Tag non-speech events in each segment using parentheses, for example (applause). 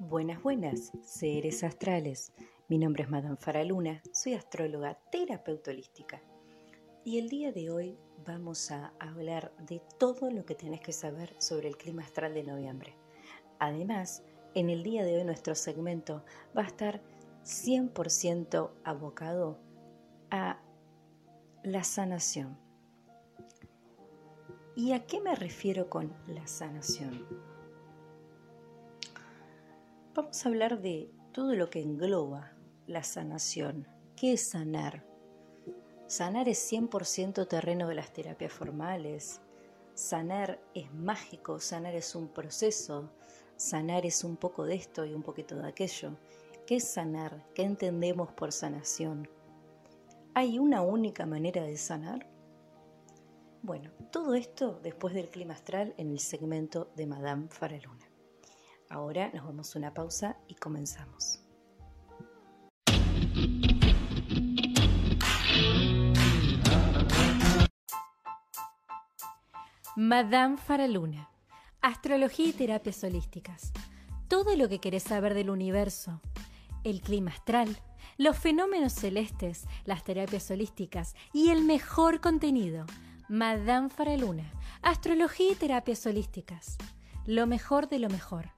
Buenas, buenas, seres astrales. Mi nombre es Madame Faraluna, soy astróloga terapeuta holística. Y el día de hoy vamos a hablar de todo lo que tenés que saber sobre el clima astral de noviembre. Además, en el día de hoy nuestro segmento va a estar 100% abocado a la sanación. ¿Y a qué me refiero con la sanación? Vamos a hablar de todo lo que engloba la sanación. ¿Qué es sanar? Sanar es 100% terreno de las terapias formales. Sanar es mágico, sanar es un proceso, sanar es un poco de esto y un poquito de aquello. ¿Qué es sanar? ¿Qué entendemos por sanación? ¿Hay una única manera de sanar? Bueno, todo esto después del clima astral en el segmento de Madame Faraluna. Ahora nos vamos a una pausa y comenzamos. Madame Faraluna, Astrología y Terapias Holísticas. Todo lo que querés saber del universo, el clima astral, los fenómenos celestes, las terapias holísticas y el mejor contenido. Madame Faraluna, Astrología y Terapias Holísticas. Lo mejor de lo mejor.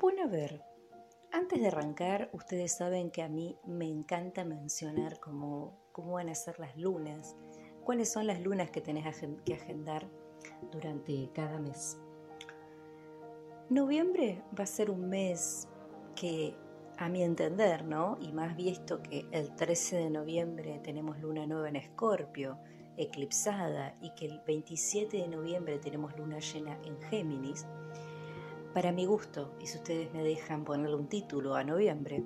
Bueno, a ver, antes de arrancar, ustedes saben que a mí me encanta mencionar cómo, cómo van a ser las lunas, cuáles son las lunas que tenés que agendar durante cada mes. Noviembre va a ser un mes que, a mi entender, ¿no? Y más visto que el 13 de noviembre tenemos luna nueva en Escorpio, eclipsada, y que el 27 de noviembre tenemos luna llena en Géminis, para mi gusto, y si ustedes me dejan ponerle un título a noviembre,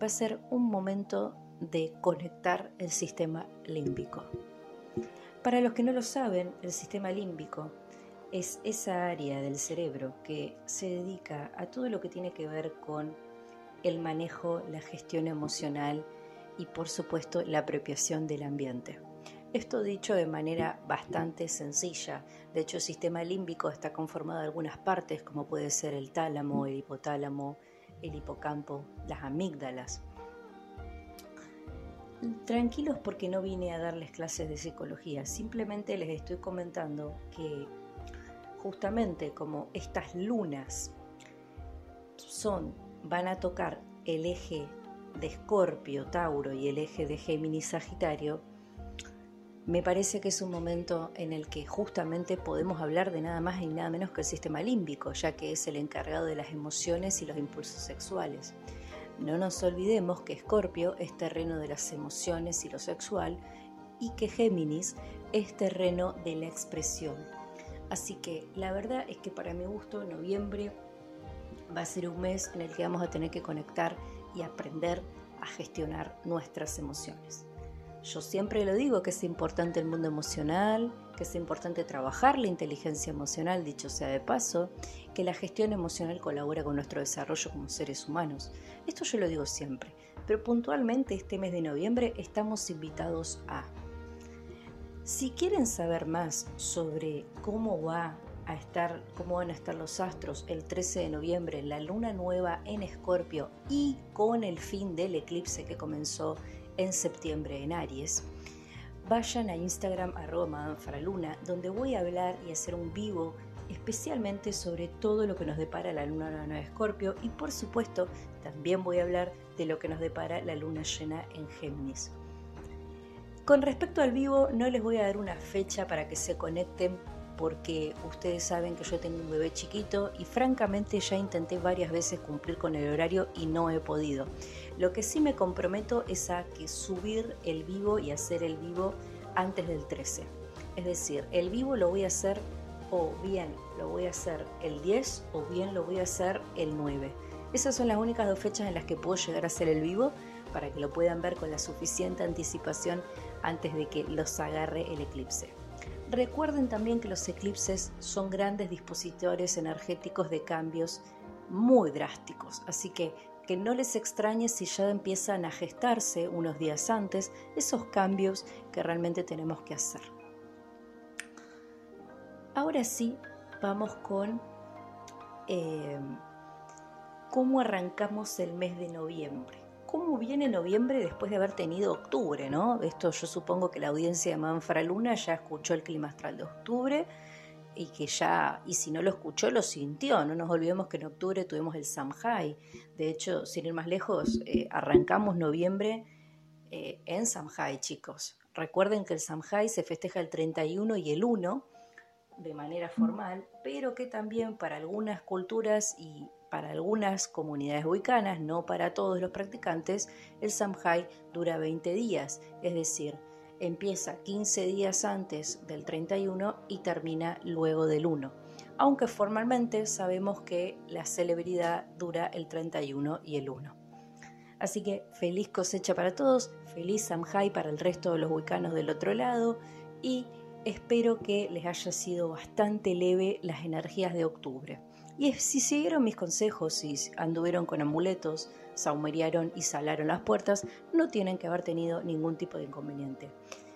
va a ser un momento de conectar el sistema límbico. Para los que no lo saben, el sistema límbico es esa área del cerebro que se dedica a todo lo que tiene que ver con el manejo, la gestión emocional y por supuesto la apropiación del ambiente. Esto dicho de manera bastante sencilla. De hecho, el sistema límbico está conformado de algunas partes, como puede ser el tálamo, el hipotálamo, el hipocampo, las amígdalas. Tranquilos porque no vine a darles clases de psicología, simplemente les estoy comentando que justamente como estas lunas son, van a tocar el eje de Escorpio, Tauro y el eje de Géminis, Sagitario, me parece que es un momento en el que justamente podemos hablar de nada más y nada menos que el sistema límbico, ya que es el encargado de las emociones y los impulsos sexuales. No nos olvidemos que Escorpio es terreno de las emociones y lo sexual y que Géminis es terreno de la expresión. Así que la verdad es que para mi gusto noviembre va a ser un mes en el que vamos a tener que conectar y aprender a gestionar nuestras emociones. Yo siempre lo digo que es importante el mundo emocional, que es importante trabajar la inteligencia emocional, dicho sea de paso, que la gestión emocional colabora con nuestro desarrollo como seres humanos. Esto yo lo digo siempre, pero puntualmente este mes de noviembre estamos invitados a... Si quieren saber más sobre cómo va a estar, cómo van a estar los astros el 13 de noviembre, la luna nueva en Escorpio y con el fin del eclipse que comenzó en septiembre en Aries, vayan a Instagram arroba Faraluna, donde voy a hablar y hacer un vivo especialmente sobre todo lo que nos depara la luna nueva de Escorpio y por supuesto también voy a hablar de lo que nos depara la luna llena en Géminis. Con respecto al vivo, no les voy a dar una fecha para que se conecten porque ustedes saben que yo tengo un bebé chiquito y francamente ya intenté varias veces cumplir con el horario y no he podido. Lo que sí me comprometo es a que subir el vivo y hacer el vivo antes del 13. Es decir, el vivo lo voy a hacer o bien lo voy a hacer el 10 o bien lo voy a hacer el 9. Esas son las únicas dos fechas en las que puedo llegar a hacer el vivo para que lo puedan ver con la suficiente anticipación antes de que los agarre el eclipse. Recuerden también que los eclipses son grandes dispositores energéticos de cambios muy drásticos, así que que no les extrañe si ya empiezan a gestarse unos días antes esos cambios que realmente tenemos que hacer. Ahora sí, vamos con eh, cómo arrancamos el mes de noviembre. ¿Cómo viene noviembre después de haber tenido octubre? ¿no? Esto yo supongo que la audiencia de Manfra Luna ya escuchó el clima astral de octubre y que ya, y si no lo escuchó, lo sintió. No nos olvidemos que en octubre tuvimos el Samhai. De hecho, sin ir más lejos, eh, arrancamos noviembre eh, en Samhai, chicos. Recuerden que el Samhai se festeja el 31 y el 1 de manera formal, pero que también para algunas culturas y para algunas comunidades huicanas, no para todos los practicantes, el Samhai dura 20 días, es decir, empieza 15 días antes del 31 y termina luego del 1, aunque formalmente sabemos que la celebridad dura el 31 y el 1. Así que feliz cosecha para todos, feliz Samhai para el resto de los huicanos del otro lado y espero que les haya sido bastante leve las energías de octubre. Y si siguieron mis consejos, si anduvieron con amuletos, saumeriaron y salaron las puertas, no tienen que haber tenido ningún tipo de inconveniente.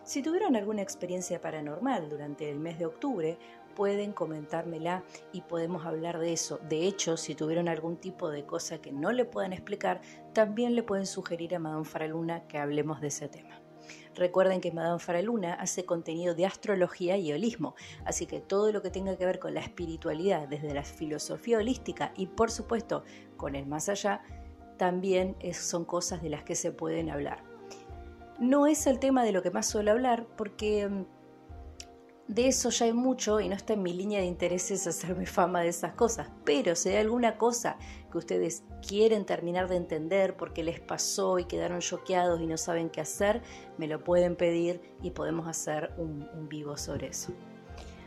Si tuvieron alguna experiencia paranormal durante el mes de octubre, pueden comentármela y podemos hablar de eso. De hecho, si tuvieron algún tipo de cosa que no le puedan explicar, también le pueden sugerir a Madame Faraluna que hablemos de ese tema. Recuerden que Madame Faraluna hace contenido de astrología y holismo, así que todo lo que tenga que ver con la espiritualidad desde la filosofía holística y por supuesto con el más allá, también son cosas de las que se pueden hablar. No es el tema de lo que más suelo hablar porque mm, de eso ya hay mucho y no está en mi línea de intereses (laughs) hacerme fama de esas cosas. Pero si hay alguna cosa que ustedes quieren terminar de entender porque les pasó y quedaron choqueados y no saben qué hacer, me lo pueden pedir y podemos hacer un, un vivo sobre eso.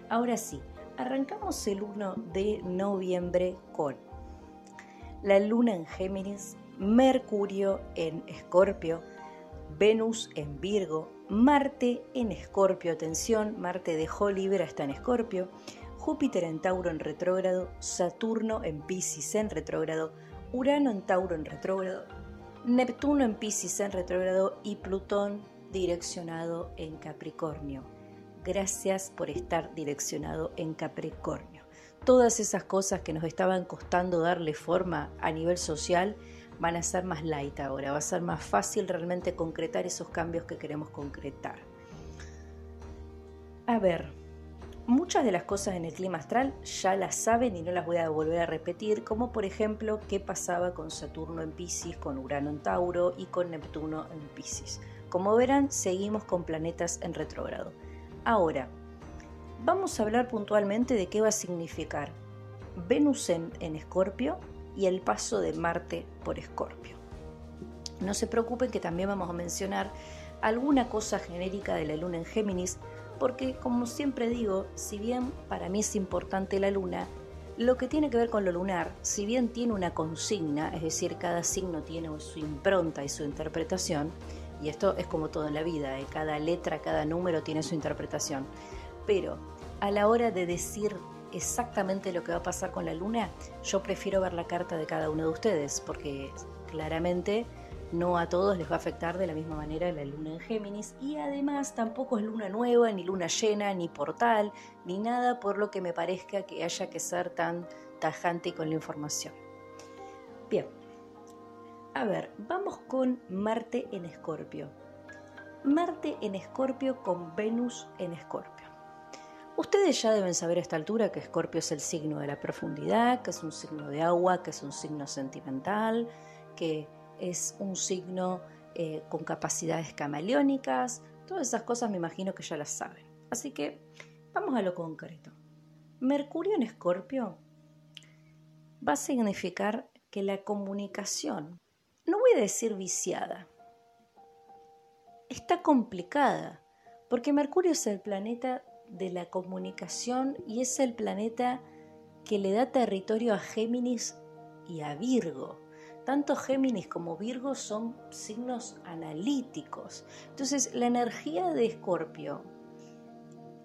Ahora sí, arrancamos el 1 de noviembre con la luna en Géminis, Mercurio en Escorpio, Venus en Virgo, Marte en Escorpio, atención, Marte dejó Libra, está en Escorpio, Júpiter en Tauro en retrógrado, Saturno en Pisces en retrógrado, Urano en Tauro en retrógrado, Neptuno en Pisces en retrógrado y Plutón direccionado en Capricornio. Gracias por estar direccionado en Capricornio todas esas cosas que nos estaban costando darle forma a nivel social van a ser más light ahora, va a ser más fácil realmente concretar esos cambios que queremos concretar. A ver, muchas de las cosas en el clima astral ya las saben y no las voy a volver a repetir, como por ejemplo qué pasaba con Saturno en Pisces, con Urano en Tauro y con Neptuno en Pisces. Como verán, seguimos con planetas en retrógrado. Ahora, vamos a hablar puntualmente de qué va a significar Venus en, Escorpio y el paso de Marte por Escorpio. No se preocupen que también vamos a mencionar alguna cosa genérica de la luna en Géminis, porque como siempre digo, si bien para mí es importante la luna, lo que tiene que ver con lo lunar, si bien tiene una consigna, es decir, cada signo tiene su impronta y su interpretación, y esto es como todo en la vida, ¿eh? cada letra, cada número tiene su interpretación, pero a la hora de decir exactamente lo que va a pasar con la luna, yo prefiero ver la carta de cada uno de ustedes, porque claramente no a todos les va a afectar de la misma manera la luna en Géminis y además tampoco es luna nueva, ni luna llena, ni portal, ni nada por lo que me parezca que haya que ser tan tajante con la información. Bien, a ver, vamos con Marte en Escorpio. Marte en Escorpio con Venus en Escorpio. Ustedes ya deben saber a esta altura que Escorpio es el signo de la profundidad, que es un signo de agua, que es un signo sentimental, que es un signo eh, con capacidades camaleónicas. Todas esas cosas me imagino que ya las saben. Así que vamos a lo concreto. Mercurio en Escorpio va a significar que la comunicación, no voy a decir viciada, está complicada, porque Mercurio es el planeta de la comunicación y es el planeta que le da territorio a Géminis y a Virgo. Tanto Géminis como Virgo son signos analíticos. Entonces, la energía de Escorpio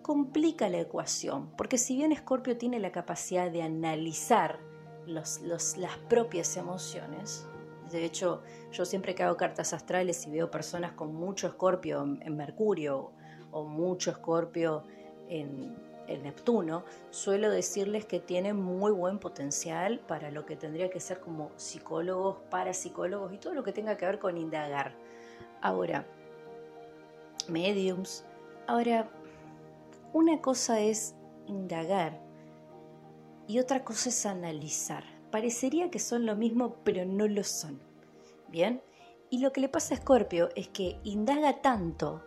complica la ecuación, porque si bien Escorpio tiene la capacidad de analizar las propias emociones, de hecho, yo siempre que hago cartas astrales y veo personas con mucho Escorpio en Mercurio o mucho Escorpio en, Neptuno, suelo decirles que tienen muy buen potencial para lo que tendría que ser como psicólogos, parapsicólogos y todo lo que tenga que ver con indagar. Ahora, mediums. Ahora, una cosa es indagar y otra cosa es analizar. Parecería que son lo mismo, pero no lo son. ¿Bien? Y lo que le pasa a Scorpio es que indaga tanto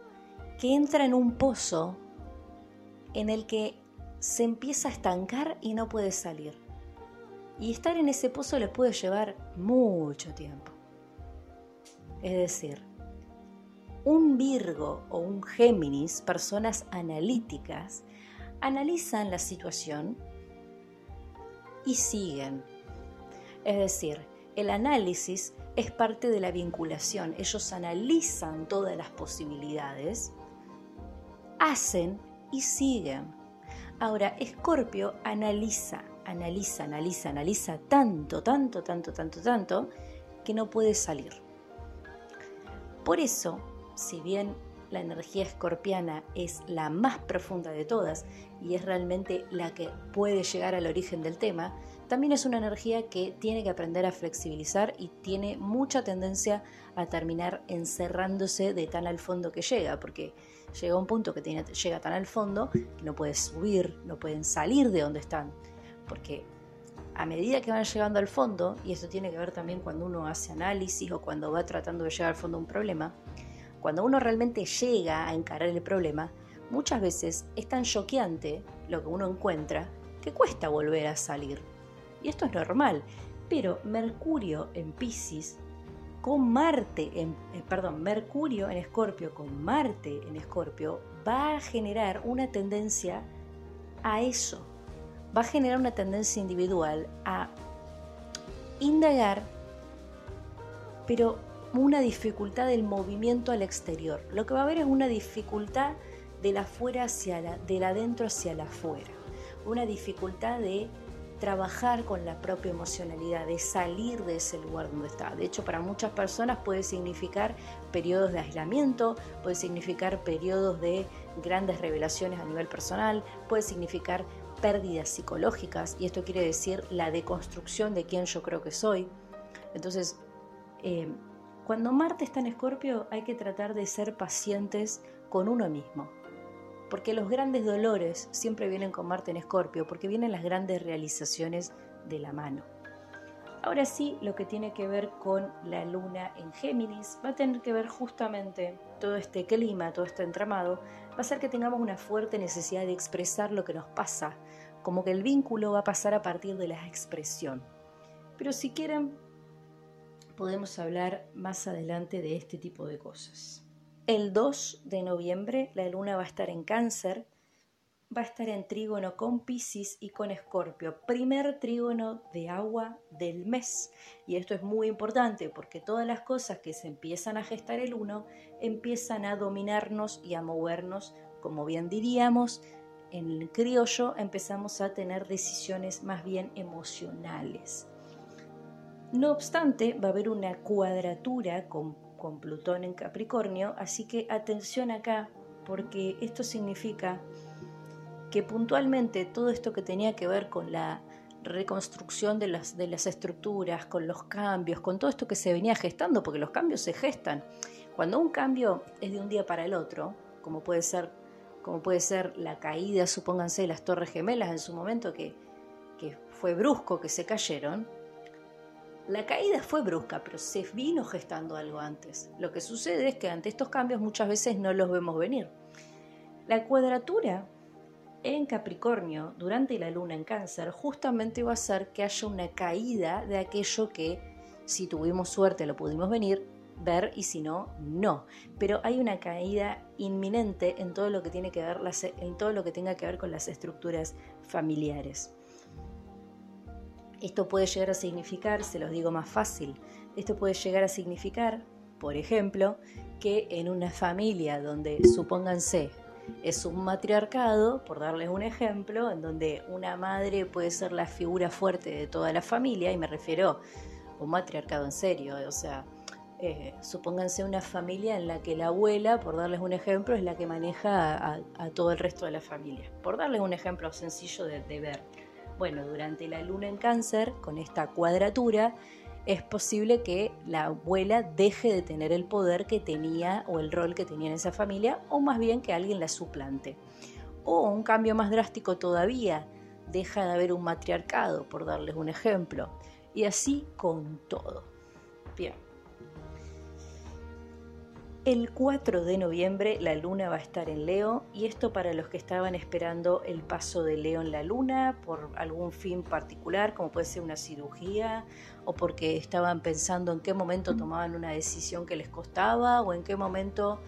que entra en un pozo en el que se empieza a estancar y no puede salir. Y estar en ese pozo le puede llevar mucho tiempo. Es decir, un Virgo o un Géminis, personas analíticas, analizan la situación y siguen. Es decir, el análisis es parte de la vinculación. Ellos analizan todas las posibilidades, hacen y siguen. Ahora, Escorpio analiza, analiza, analiza, analiza tanto, tanto, tanto, tanto, tanto, que no puede salir. Por eso, si bien la energía escorpiana es la más profunda de todas y es realmente la que puede llegar al origen del tema, también es una energía que tiene que aprender a flexibilizar y tiene mucha tendencia a terminar encerrándose de tan al fondo que llega, porque llega un punto que llega tan al fondo que no pueden subir, no pueden salir de donde están, porque a medida que van llegando al fondo, y esto tiene que ver también cuando uno hace análisis o cuando va tratando de llegar al fondo un problema, cuando uno realmente llega a encarar el problema, muchas veces es tan choqueante lo que uno encuentra que cuesta volver a salir. Y esto es normal, pero Mercurio en Pisces con Marte en eh, perdón, Mercurio en Escorpio con Marte en Escorpio va a generar una tendencia a eso. Va a generar una tendencia individual a indagar, pero una dificultad del movimiento al exterior. Lo que va a haber es una dificultad de la afuera hacia la, del adentro hacia la afuera. Una dificultad de trabajar con la propia emocionalidad, de salir de ese lugar donde está. De hecho, para muchas personas puede significar periodos de aislamiento, puede significar periodos de grandes revelaciones a nivel personal, puede significar pérdidas psicológicas, y esto quiere decir la deconstrucción de quién yo creo que soy. Entonces, eh, cuando Marte está en Escorpio hay que tratar de ser pacientes con uno mismo porque los grandes dolores siempre vienen con Marte en Escorpio, porque vienen las grandes realizaciones de la mano. Ahora sí, lo que tiene que ver con la luna en Géminis va a tener que ver justamente todo este clima, todo este entramado, va a ser que tengamos una fuerte necesidad de expresar lo que nos pasa, como que el vínculo va a pasar a partir de la expresión. Pero si quieren, podemos hablar más adelante de este tipo de cosas. El 2 de noviembre la luna va a estar en cáncer, va a estar en trígono con Pisces y con Escorpio, primer trígono de agua del mes. Y esto es muy importante porque todas las cosas que se empiezan a gestar el 1 empiezan a dominarnos y a movernos, como bien diríamos, en el criollo empezamos a tener decisiones más bien emocionales. No obstante, va a haber una cuadratura con con Plutón en Capricornio, así que atención acá, porque esto significa que puntualmente todo esto que tenía que ver con la reconstrucción de las, de las estructuras, con los cambios, con todo esto que se venía gestando, porque los cambios se gestan. Cuando un cambio es de un día para el otro, como puede ser, como puede ser la caída, supónganse, de las Torres Gemelas en su momento, que, que fue brusco, que se cayeron, la caída fue brusca, pero se vino gestando algo antes. Lo que sucede es que ante estos cambios muchas veces no los vemos venir. La cuadratura en Capricornio durante la luna en cáncer justamente va a hacer que haya una caída de aquello que, si tuvimos suerte, lo pudimos venir, ver y si no, no. Pero hay una caída inminente en todo lo que tiene que ver en todo lo que tenga que ver con las estructuras familiares. Esto puede llegar a significar, se los digo más fácil, esto puede llegar a significar, por ejemplo, que en una familia donde, supónganse, es un matriarcado, por darles un ejemplo, en donde una madre puede ser la figura fuerte de toda la familia, y me refiero a un matriarcado en serio, o sea, eh, supónganse una familia en la que la abuela, por darles un ejemplo, es la que maneja a, todo el resto de la familia. Por darles un ejemplo sencillo de, de ver. Bueno, durante la luna en cáncer, con esta cuadratura, es posible que la abuela deje de tener el poder que tenía o el rol que tenía en esa familia, o más bien que alguien la suplante. O un cambio más drástico todavía, deja de haber un matriarcado, por darles un ejemplo. Y así con todo. El 4 de noviembre la luna va a estar en Leo y esto para los que estaban esperando el paso de Leo en la luna por algún fin particular, como puede ser una cirugía o porque estaban pensando en qué momento tomaban una decisión que les costaba o en qué momento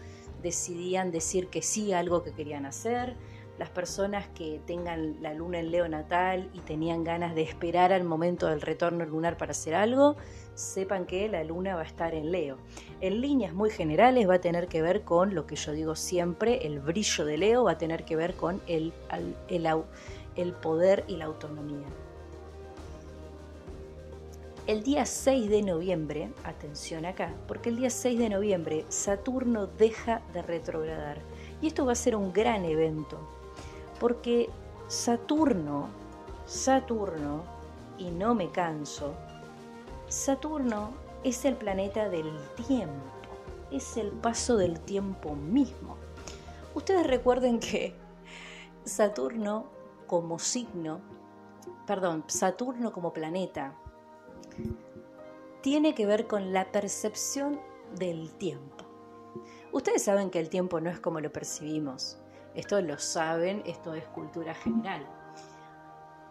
decidían decir que sí a algo que querían hacer. Las personas que tengan la luna en Leo natal y tenían ganas de esperar al momento del retorno lunar para hacer algo, sepan que la luna va a estar en Leo. En líneas muy generales va a tener que ver con lo que yo digo siempre, el brillo de Leo va a tener que ver con el, el, poder y la autonomía. El día 6 de noviembre, atención acá, porque el día 6 de noviembre Saturno deja de retrogradar. Y esto va a ser un gran evento, porque Saturno, Saturno, y no me canso, Saturno es el planeta del tiempo, es el paso del tiempo mismo. Ustedes recuerden que Saturno como signo, perdón, Saturno como planeta, tiene que ver con la percepción del tiempo. Ustedes saben que el tiempo no es como lo percibimos. Esto lo saben, esto es cultura general.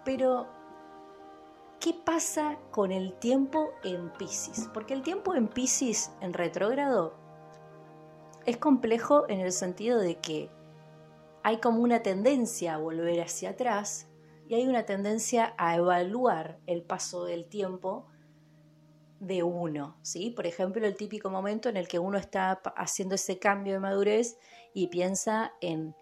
Pero ¿Qué pasa con el tiempo en Pisces? Porque el tiempo en Pisces, en retrógrado, es complejo en el sentido de que hay como una tendencia a volver hacia atrás y hay una tendencia a evaluar el paso del tiempo de uno, ¿sí? Por ejemplo, el típico momento en el que uno está haciendo ese cambio de madurez y piensa en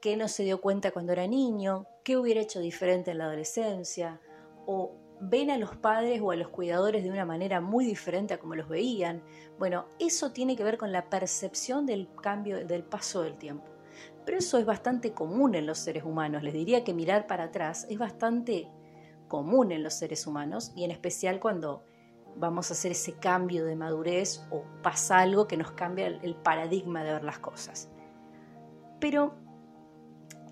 qué no se dio cuenta cuando era niño, qué hubiera hecho diferente en la adolescencia, o ven a los padres o a los cuidadores de una manera muy diferente a como los veían. Bueno, eso tiene que ver con la percepción del cambio, del paso del tiempo. Pero eso es bastante común en los seres humanos. Les diría que mirar para atrás es bastante común en los seres humanos y en especial cuando vamos a hacer ese cambio de madurez o pasa algo que nos cambia el paradigma de ver las cosas. Pero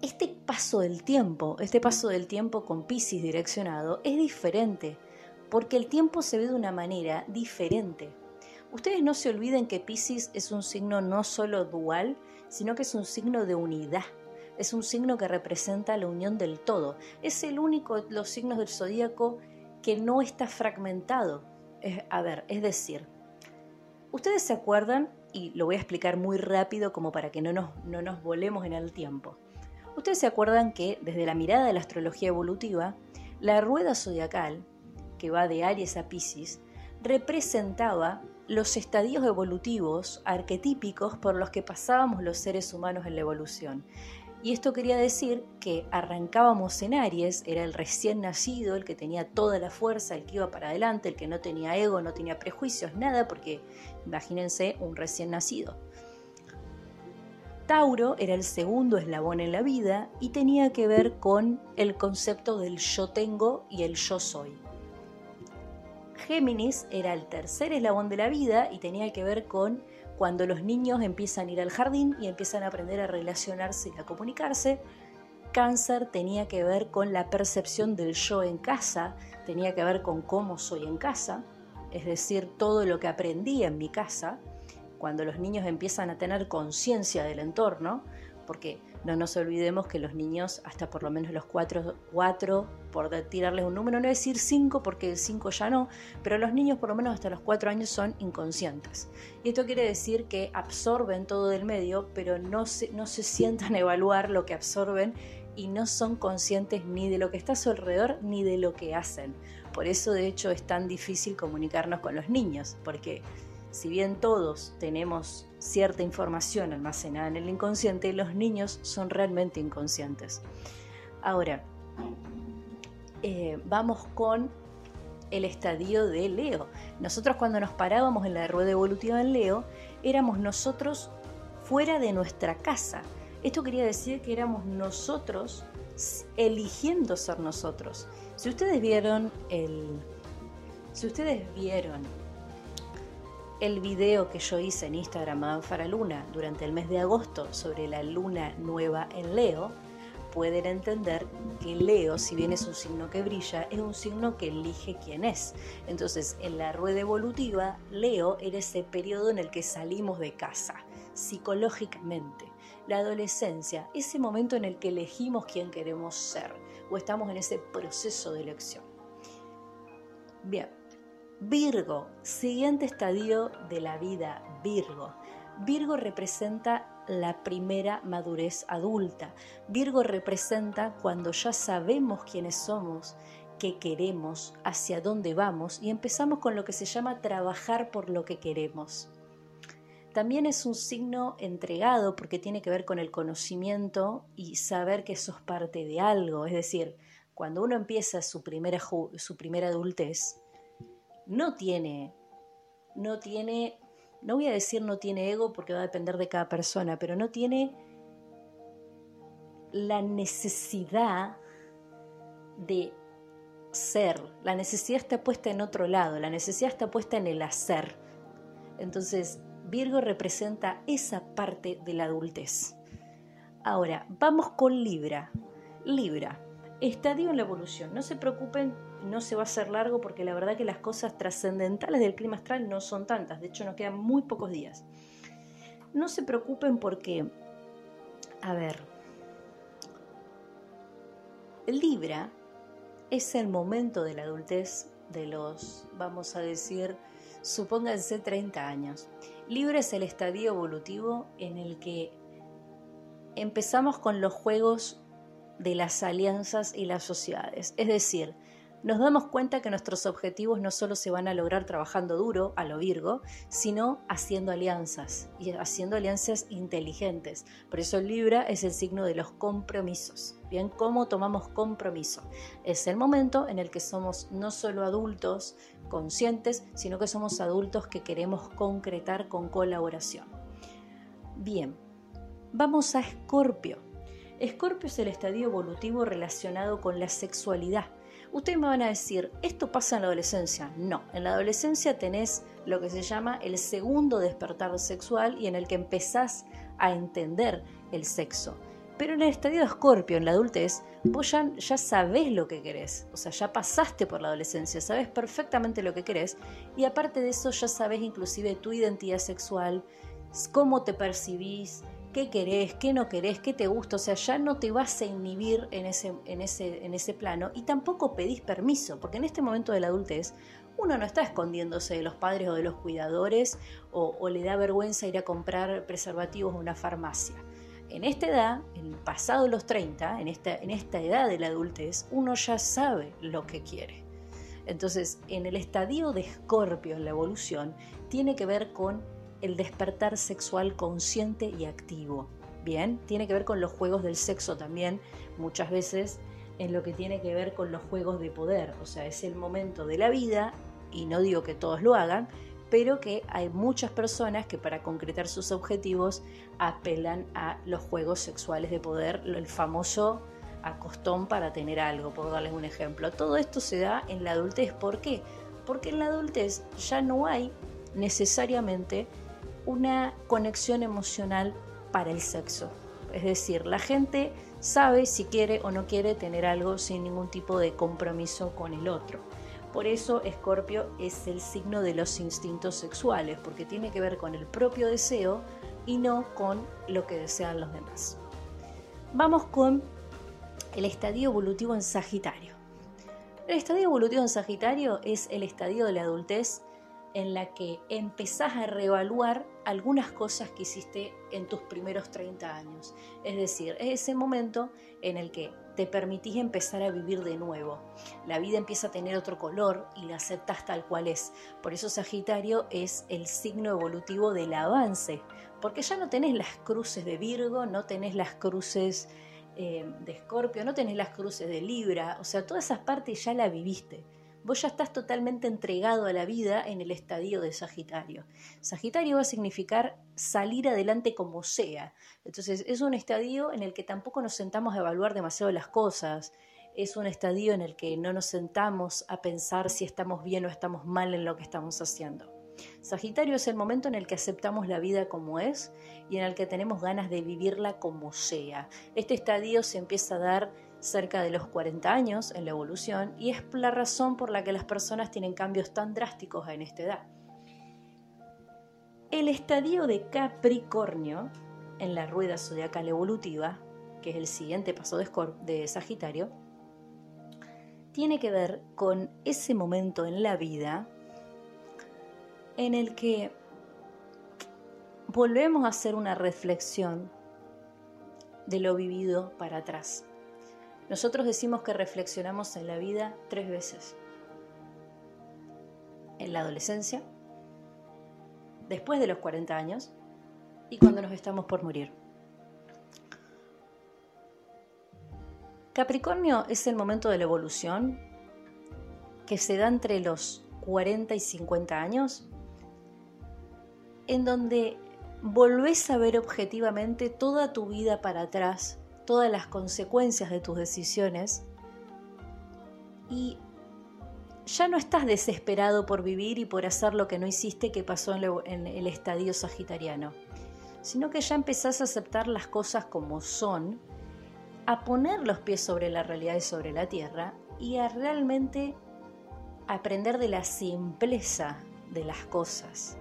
este paso del tiempo, este paso del tiempo con Pisces direccionado, es diferente, porque el tiempo se ve de una manera diferente. Ustedes no se olviden que Pisces es un signo no solo dual, sino que es un signo de unidad. Es un signo que representa la unión del todo. Es el único de los signos del zodíaco que no está fragmentado. a ver, es decir, ustedes se acuerdan, y lo voy a explicar muy rápido como para que no nos, no nos volemos en el tiempo. Ustedes se acuerdan que desde la mirada de la astrología evolutiva, la rueda zodiacal, que va de Aries a Pisces, representaba los estadios evolutivos arquetípicos por los que pasábamos los seres humanos en la evolución. Y esto quería decir que arrancábamos en Aries, era el recién nacido, el que tenía toda la fuerza, el que iba para adelante, el que no tenía ego, no tenía prejuicios, nada, porque imagínense un recién nacido. Tauro era el segundo eslabón en la vida y tenía que ver con el concepto del yo tengo y el yo soy. Géminis era el tercer eslabón de la vida y tenía que ver con cuando los niños empiezan a ir al jardín y empiezan a aprender a relacionarse y a comunicarse. Cáncer tenía que ver con la percepción del yo en casa, tenía que ver con cómo soy en casa, es decir, todo lo que aprendí en mi casa cuando los niños empiezan a tener conciencia del entorno, porque No nos olvidemos que los niños, hasta por lo menos los cuatro, cuatro por tirarles un número, no decir cinco porque cinco ya no, pero los niños por lo menos hasta los cuatro años son inconscientes. Y esto quiere decir que absorben todo del medio, pero no se, no se sientan a evaluar lo que absorben y no son conscientes ni de lo que está a su alrededor ni de lo que hacen. Por eso de hecho es tan difícil comunicarnos con los niños, porque si bien todos tenemos cierta información almacenada en el inconsciente, los niños son realmente inconscientes. Ahora, eh, vamos con el estadio de Leo. Nosotros cuando nos parábamos en la rueda evolutiva en Leo, éramos nosotros fuera de nuestra casa. Esto quería decir que éramos nosotros eligiendo ser nosotros. Si ustedes vieron el si ustedes vieron el video que yo hice en Instagram Luna durante el mes de agosto sobre la luna nueva en Leo, pueden entender que Leo, si bien es un signo que brilla, es un signo que elige quién es. Entonces, en la rueda evolutiva, Leo era ese periodo en el que salimos de casa, psicológicamente. La adolescencia, ese momento en el que elegimos quién queremos ser o estamos en ese proceso de elección. Bien, Virgo, siguiente estadio de la vida, Virgo. Virgo representa la primera madurez adulta. Virgo representa cuando ya sabemos quiénes somos, qué queremos, hacia dónde vamos y empezamos con lo que se llama trabajar por lo que queremos. También es un signo entregado porque tiene que ver con el conocimiento y saber que sos parte de algo. Es decir, cuando uno empieza su primera, su primera adultez, no tiene, no tiene, no voy a decir no tiene ego porque va a depender de cada persona, pero no tiene la necesidad de ser. La necesidad está puesta en otro lado, la necesidad está puesta en el hacer. Entonces, Virgo representa esa parte de la adultez. Ahora, vamos con Libra. Libra, estadio en la evolución. No se preocupen no se va a hacer largo porque la verdad que las cosas trascendentales del clima astral no son tantas, de hecho nos quedan muy pocos días. No se preocupen porque, a ver, Libra es el momento de la adultez de los, vamos a decir, supónganse 30 años. Libra es el estadio evolutivo en el que empezamos con los juegos de las alianzas y las sociedades. Es decir, nos damos cuenta que nuestros objetivos no solo se van a lograr trabajando duro, a lo Virgo, sino haciendo alianzas y haciendo alianzas inteligentes. Por eso Libra es el signo de los compromisos. Bien, ¿cómo tomamos compromiso? Es el momento en el que somos no solo adultos conscientes, sino que somos adultos que queremos concretar con colaboración. Bien, vamos a Escorpio. Escorpio es el estadio evolutivo relacionado con la sexualidad Ustedes me van a decir, ¿esto pasa en la adolescencia? No, en la adolescencia tenés lo que se llama el segundo despertar sexual y en el que empezás a entender el sexo. Pero en el estadio de Escorpio, en la adultez, vos ya, ya sabés lo que querés. O sea, ya pasaste por la adolescencia, sabés perfectamente lo que querés. Y aparte de eso, ya sabés inclusive tu identidad sexual, cómo te percibís, qué querés, qué no querés, qué te gusta, o sea, ya no te vas a inhibir en ese, en ese, en ese plano y tampoco pedís permiso, porque en este momento de la adultez uno no está escondiéndose de los padres o de los cuidadores o, le da vergüenza ir a comprar preservativos en una farmacia. En esta edad, en pasado los 30, en esta, en esta edad de la adultez, uno ya sabe lo que quiere. Entonces, en el estadio de Escorpio en la evolución, tiene que ver con el despertar sexual consciente y activo. Bien, tiene que ver con los juegos del sexo también, muchas veces en lo que tiene que ver con los juegos de poder. O sea, es el momento de la vida, y no digo que todos lo hagan, pero que hay muchas personas que para concretar sus objetivos apelan a los juegos sexuales de poder, el famoso acostón para tener algo, por darles un ejemplo. Todo esto se da en la adultez. ¿Por qué? Porque en la adultez ya no hay necesariamente una conexión emocional para el sexo. Es decir, la gente sabe si quiere o no quiere tener algo sin ningún tipo de compromiso con el otro. Por eso Escorpio es el signo de los instintos sexuales, porque tiene que ver con el propio deseo y no con lo que desean los demás. vamos con el estadio evolutivo en Sagitario. El estadio evolutivo en Sagitario es el estadio de la adultez en la que empezás a reevaluar algunas cosas que hiciste en tus primeros 30 años. Es decir, es ese momento en el que te permitís empezar a vivir de nuevo. La vida empieza a tener otro color y la aceptas tal cual es. Por eso Sagitario es el signo evolutivo del avance, porque ya no tenés las cruces de Virgo, no tenés las cruces eh, de Escorpio, no tenés las cruces de Libra, o sea, todas esas partes ya la viviste vos ya estás totalmente entregado a la vida en el estadio de Sagitario. Sagitario va a significar salir adelante como sea. Entonces es un estadio en el que tampoco nos sentamos a evaluar demasiado las cosas. Es un estadio en el que no nos sentamos a pensar si estamos bien o estamos mal en lo que estamos haciendo. Sagitario es el momento en el que aceptamos la vida como es y en el que tenemos ganas de vivirla como sea. Este estadio se empieza a dar cerca de los 40 años en la evolución y es la razón por la que las personas tienen cambios tan drásticos en esta edad. El estadio de Capricornio en la rueda zodiacal evolutiva, que es el siguiente paso de, de Sagitario, tiene que ver con ese momento en la vida en el que volvemos a hacer una reflexión de lo vivido para atrás. Nosotros decimos que reflexionamos en la vida tres veces. En la adolescencia, después de los 40 años y cuando nos estamos por morir. Capricornio es el momento de la evolución que se da entre los 40 y 50 años, en donde volvés a ver objetivamente toda tu vida para atrás todas las consecuencias de tus decisiones y ya no estás desesperado por vivir y por hacer lo que no hiciste que pasó en, el estadio sagitariano, sino que ya empezás a aceptar las cosas como son, a poner los pies sobre la realidad y sobre la tierra y a realmente aprender de la simpleza de las cosas,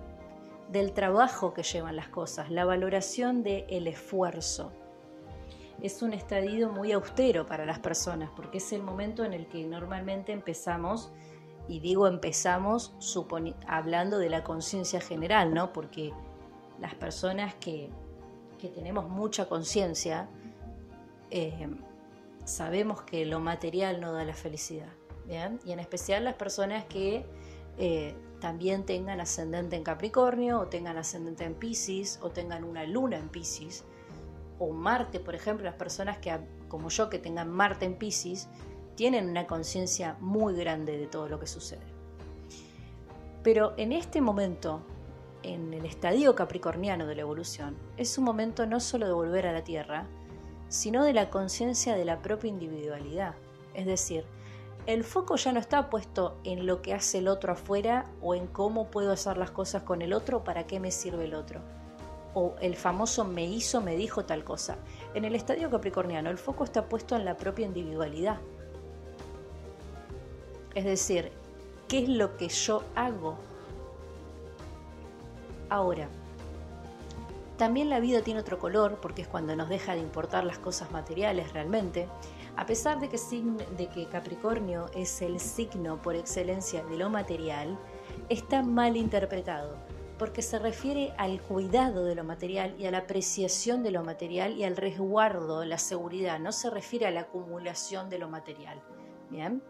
del trabajo que llevan las cosas, la valoración del esfuerzo es un estadio muy austero para las personas, porque es el momento en el que normalmente empezamos, y digo empezamos hablando de la conciencia general, ¿no? Porque las personas que, tenemos mucha conciencia, eh, sabemos que lo material no da la felicidad, ¿bien? Y en especial las personas que eh, también tengan ascendente en Capricornio, o tengan ascendente en Pisces, o tengan una luna en Pisces, o Marte, por ejemplo, las personas que, como yo, que tengan Marte en Pisces, tienen una conciencia muy grande de todo lo que sucede. Pero en este momento, en el estadio capricorniano de la evolución, es un momento no solo de volver a la Tierra, sino de la conciencia de la propia individualidad. Es decir, el foco ya no está puesto en lo que hace el otro afuera o en cómo puedo hacer las cosas con el otro, para qué me sirve el otro o el famoso me hizo, me dijo tal cosa. En el estadio capricorniano el foco está puesto en la propia individualidad. Es decir, ¿qué es lo que yo hago? Ahora, también la vida tiene otro color porque es cuando nos deja de importar las cosas materiales realmente. A pesar de que, de que Capricornio es el signo por excelencia de lo material, está mal interpretado porque se refiere al cuidado de lo material y a la apreciación de lo material y al resguardo, la seguridad, no se refiere a la acumulación de lo material. Bien,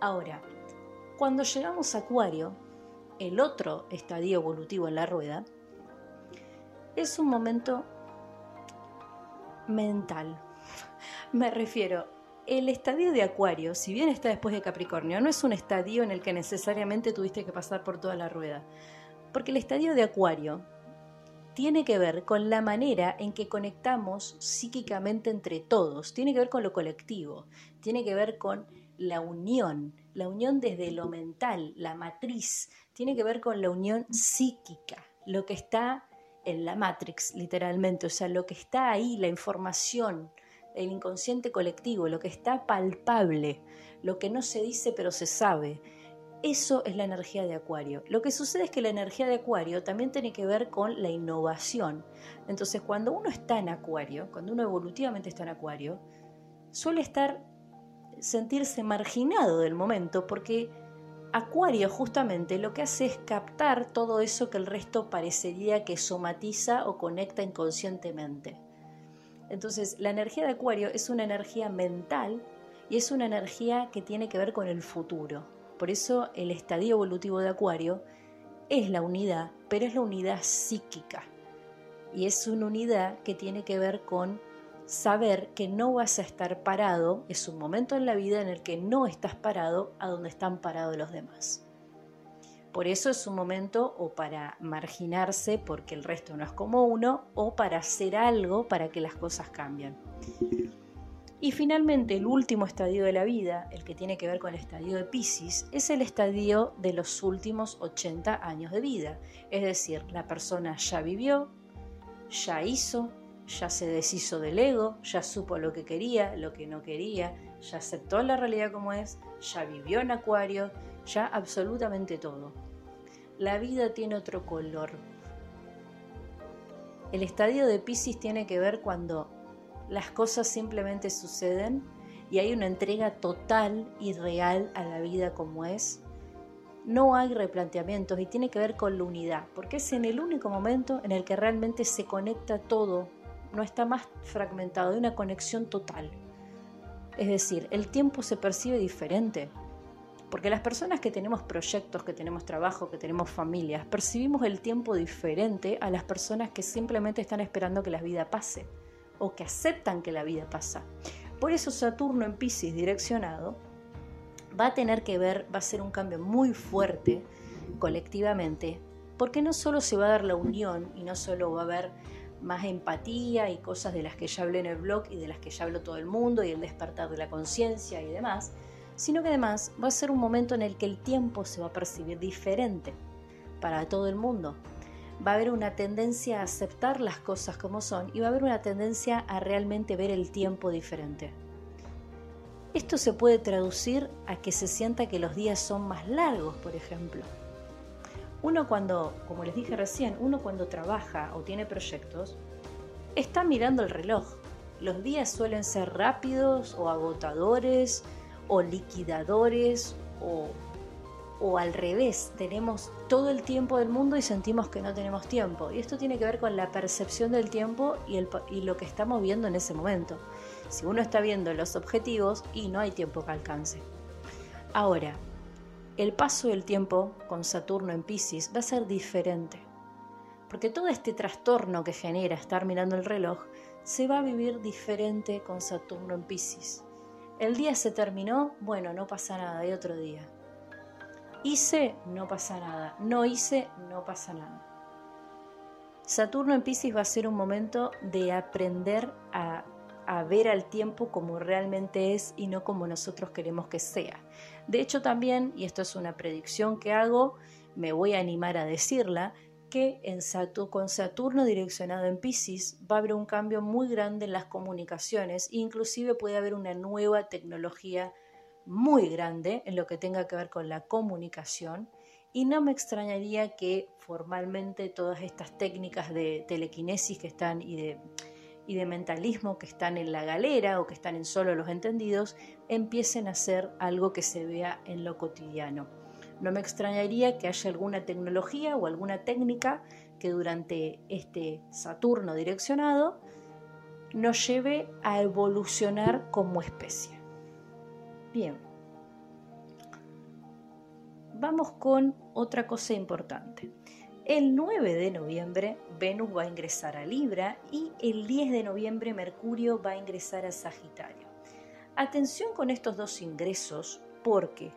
ahora, cuando llegamos a Acuario, el otro estadio evolutivo en la rueda, es un momento mental. (laughs) Me refiero, el estadio de Acuario, si bien está después de Capricornio, no es un estadio en el que necesariamente tuviste que pasar por toda la rueda porque el estadio de Acuario tiene que ver con la manera en que conectamos psíquicamente entre todos, tiene que ver con lo colectivo, tiene que ver con la unión, la unión desde lo mental, la matriz, tiene que ver con la unión psíquica, lo que está en la matrix literalmente, o sea, lo que está ahí, la información, el inconsciente colectivo, lo que está palpable, lo que no se dice pero se sabe, Eso es la energía de Acuario. Lo que sucede es que la energía de Acuario también tiene que ver con la innovación. Entonces, cuando uno está en Acuario, cuando uno evolutivamente está en Acuario, suele estar sentirse marginado del momento porque Acuario justamente lo que hace es captar todo eso que el resto parecería que somatiza o conecta inconscientemente. Entonces, la energía de Acuario es una energía mental y es una energía que tiene que ver con el futuro. Por eso el estadio evolutivo de Acuario es la unidad, pero es la unidad psíquica. Y es una unidad que tiene que ver con saber que no vas a estar parado, es un momento en la vida en el que no estás parado a donde están parados los demás. Por eso es un momento o para marginarse porque el resto no es como uno o para hacer algo para que las cosas cambien. Y finalmente el último estadio de la vida, el que tiene que ver con el estadio de Pisces, es el estadio de los últimos 80 años de vida. Es decir, la persona ya vivió, ya hizo, ya se deshizo del ego, ya supo lo que quería, lo que no quería, ya aceptó la realidad como es, ya vivió en acuario, ya absolutamente todo. La vida tiene otro color. El estadio de Pisces tiene que ver cuando las cosas simplemente suceden y hay una entrega total y real a la vida como es. No hay replanteamientos y tiene que ver con la unidad, porque es en el único momento en el que realmente se conecta todo no está más fragmentado, hay una conexión total. Es decir, el tiempo se percibe diferente. Porque las personas que tenemos proyectos, que tenemos trabajo, que tenemos familias, percibimos el tiempo diferente a las personas que simplemente están esperando que la vida pase o que aceptan que la vida pasa. Por eso Saturno en Pisces direccionado va a tener que ver, va a ser un cambio muy fuerte colectivamente, porque no solo se va a dar la unión y no solo va a haber más empatía y cosas de las que ya hablé en el blog y de las que ya habló todo el mundo y el despertar de la conciencia y demás, sino que además va a ser un momento en el que el tiempo se va a percibir diferente para todo el mundo. Va a haber una tendencia a aceptar las cosas como son y va a haber una tendencia a realmente ver el tiempo diferente. Esto se puede traducir a que se sienta que los días son más largos, por ejemplo uno cuando, como les dije recién, uno cuando trabaja o tiene proyectos, está mirando el reloj. Los días suelen ser rápidos o agotadores o liquidadores o, o al revés, tenemos todo el tiempo del mundo y sentimos que no tenemos tiempo. Y esto tiene que ver con la percepción del tiempo y, lo que estamos viendo en ese momento. Si uno está viendo los objetivos y no hay tiempo que alcance. Ahora, el paso del tiempo con Saturno en Pisces va a ser diferente, porque todo este trastorno que genera estar mirando el reloj se va a vivir diferente con Saturno en Pisces. El día se terminó, bueno, no pasa nada, hay otro día. Hice, no pasa nada. No hice, no pasa nada. Saturno en Pisces va a ser un momento de aprender a, ver al tiempo como realmente es y no como nosotros queremos que sea. De hecho también, y esto es una predicción que hago, me voy a animar a decirla, que con Saturno direccionado en Pisces va a haber un cambio muy grande en las comunicaciones, inclusive puede haber una nueva tecnología muy grande en lo que tenga que ver con la comunicación y no me extrañaría que formalmente todas estas técnicas de telequinesis que están y de y de mentalismo que están en la galera o que están en solo los entendidos empiecen a ser algo que se vea en lo cotidiano. No me extrañaría que haya alguna tecnología o alguna técnica que durante este Saturno direccionado nos lleve a evolucionar como especie. Bien, vamos con otra cosa importante. El 9 de noviembre Venus va a ingresar a Libra y el 10 de noviembre Mercurio va a ingresar a Sagitario. Atención con estos dos ingresos porque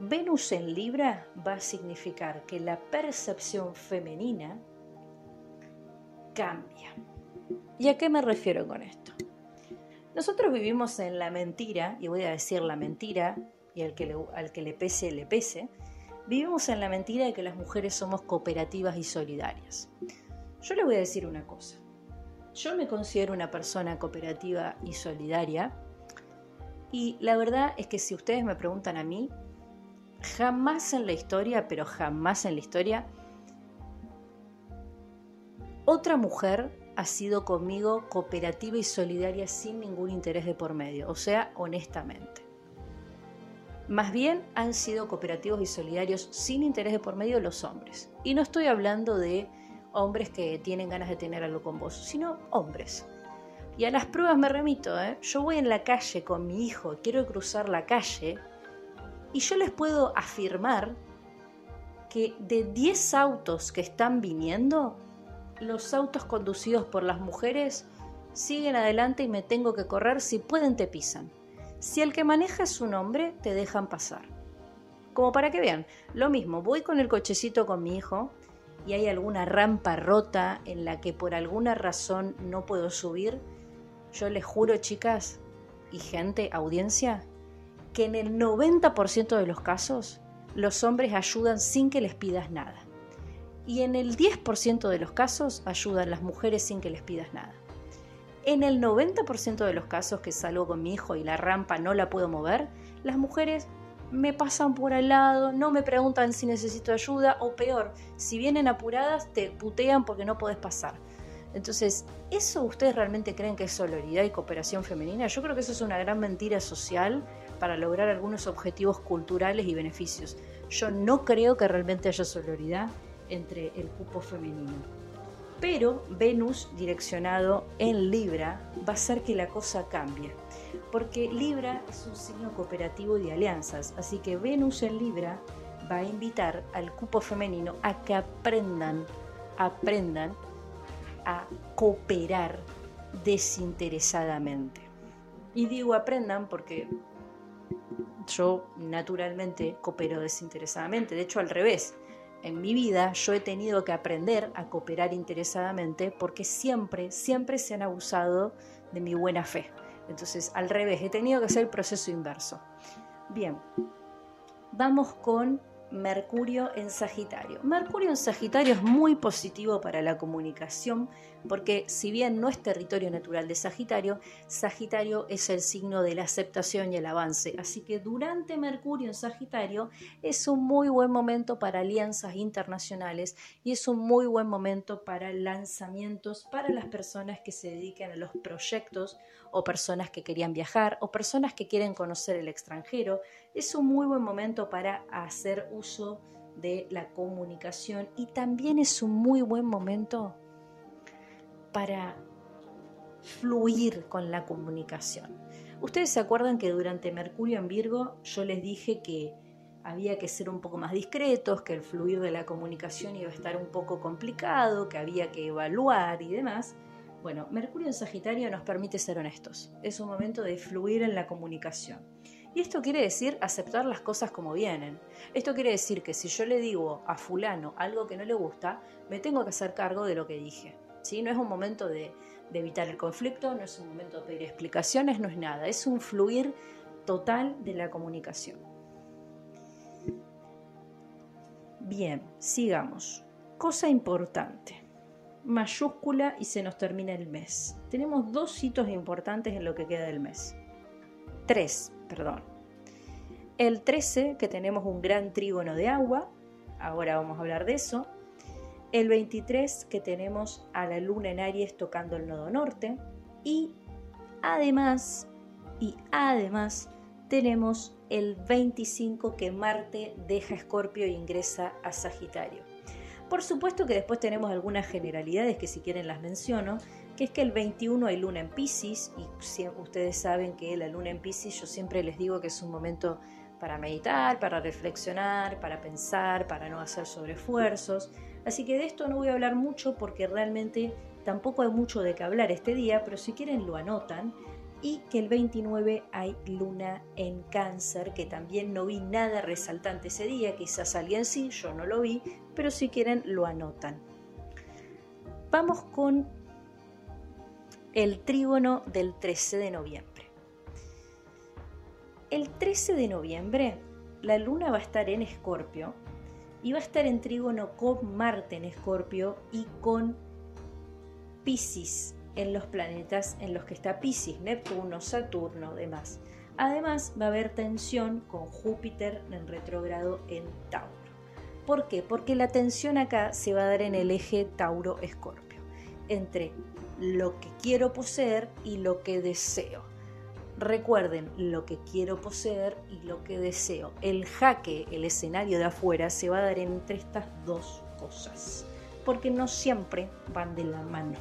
Venus en Libra va a significar que la percepción femenina cambia. ¿Y a qué me refiero con esto? Nosotros vivimos en la mentira, y voy a decir la mentira, y al que le, le pese, le pese, Vivimos en la mentira de que las mujeres somos cooperativas y solidarias. Yo les voy a decir una cosa. Yo me considero una persona cooperativa y solidaria y la verdad es que si ustedes me preguntan a mí, jamás en la historia, pero jamás en la historia, otra mujer ha sido conmigo cooperativa y solidaria sin ningún interés de por medio, o sea, honestamente. Más bien han sido cooperativos y solidarios sin interés de por medio los hombres. Y no estoy hablando de hombres que tienen ganas de tener algo con vos, sino hombres. Y a las pruebas me remito, ¿eh? yo voy en la calle con mi hijo, quiero cruzar la calle, y yo les puedo afirmar que de 10 autos que están viniendo, los autos conducidos por las mujeres siguen adelante y me tengo que correr, si pueden te pisan. Si el que maneja es un hombre, te dejan pasar. Como para que vean, lo mismo, voy con el cochecito con mi hijo y hay alguna rampa rota en la que por alguna razón no puedo subir, yo les juro, chicas y gente, audiencia, que en el 90% de los casos los hombres ayudan sin que les pidas nada. Y en el 10% de los casos ayudan las mujeres sin que les pidas nada. En el 90% de los casos que salgo con mi hijo y la rampa no la puedo mover, las mujeres me pasan por al lado, no me preguntan si necesito ayuda o peor, si vienen apuradas te putean porque no podés pasar. Entonces, ¿eso ustedes realmente creen que es solidaridad y cooperación femenina? Yo creo que eso es una gran mentira social para lograr algunos objetivos culturales y beneficios. Yo no creo que realmente haya solidaridad entre el cupo femenino. Pero Venus direccionado en Libra va a hacer que la cosa cambie, porque Libra es un signo cooperativo de alianzas, así que Venus en Libra va a invitar al cupo femenino a que aprendan, aprendan a cooperar desinteresadamente. Y digo aprendan porque yo naturalmente coopero desinteresadamente, de hecho al revés. En mi vida yo he tenido que aprender a cooperar interesadamente porque siempre, siempre se han abusado de mi buena fe. Entonces, al revés, he tenido que hacer el proceso inverso. Bien, vamos con Mercurio en Sagitario. Mercurio en Sagitario es muy positivo para la comunicación porque si bien no es territorio natural de Sagitario, Sagitario es el signo de la aceptación y el avance. Así que durante Mercurio en Sagitario es un muy buen momento para alianzas internacionales y es un muy buen momento para lanzamientos para las personas que se dedican a los proyectos o personas que querían viajar o personas que quieren conocer el extranjero. Es un muy buen momento para hacer uso de la comunicación y también es un muy buen momento para fluir con la comunicación. Ustedes se acuerdan que durante Mercurio en Virgo yo les dije que había que ser un poco más discretos, que el fluir de la comunicación iba a estar un poco complicado, que había que evaluar y demás. Bueno, Mercurio en Sagitario nos permite ser honestos. Es un momento de fluir en la comunicación. Y esto quiere decir aceptar las cosas como vienen. Esto quiere decir que si yo le digo a fulano algo que no le gusta, me tengo que hacer cargo de lo que dije. ¿Sí? No es un momento de, de evitar el conflicto, no es un momento de pedir explicaciones, no es nada. Es un fluir total de la comunicación. Bien, sigamos. Cosa importante mayúscula y se nos termina el mes. Tenemos dos hitos importantes en lo que queda del mes. Tres, perdón. El 13, que tenemos un gran trígono de agua, ahora vamos a hablar de eso. El 23, que tenemos a la luna en Aries tocando el nodo norte. Y además, y además, tenemos el 25 que Marte deja Escorpio e ingresa a Sagitario. Por supuesto que después tenemos algunas generalidades que si quieren las menciono, que es que el 21 hay luna en Pisces y ustedes saben que la luna en Pisces yo siempre les digo que es un momento para meditar, para reflexionar, para pensar, para no hacer sobreesfuerzos. Así que de esto no voy a hablar mucho porque realmente tampoco hay mucho de qué hablar este día, pero si quieren lo anotan y que el 29 hay luna en cáncer, que también no vi nada resaltante ese día, quizás alguien sí, yo no lo vi, pero si quieren lo anotan. Vamos con el trígono del 13 de noviembre. El 13 de noviembre la luna va a estar en Escorpio y va a estar en trígono con Marte en Escorpio y con Pisces en los planetas en los que está Pisces, Neptuno, Saturno, demás. Además va a haber tensión con Júpiter en retrógrado en Tauro. ¿Por qué? Porque la tensión acá se va a dar en el eje Tauro-Escorpio, entre lo que quiero poseer y lo que deseo. Recuerden lo que quiero poseer y lo que deseo. El jaque, el escenario de afuera, se va a dar entre estas dos cosas, porque no siempre van de la mano.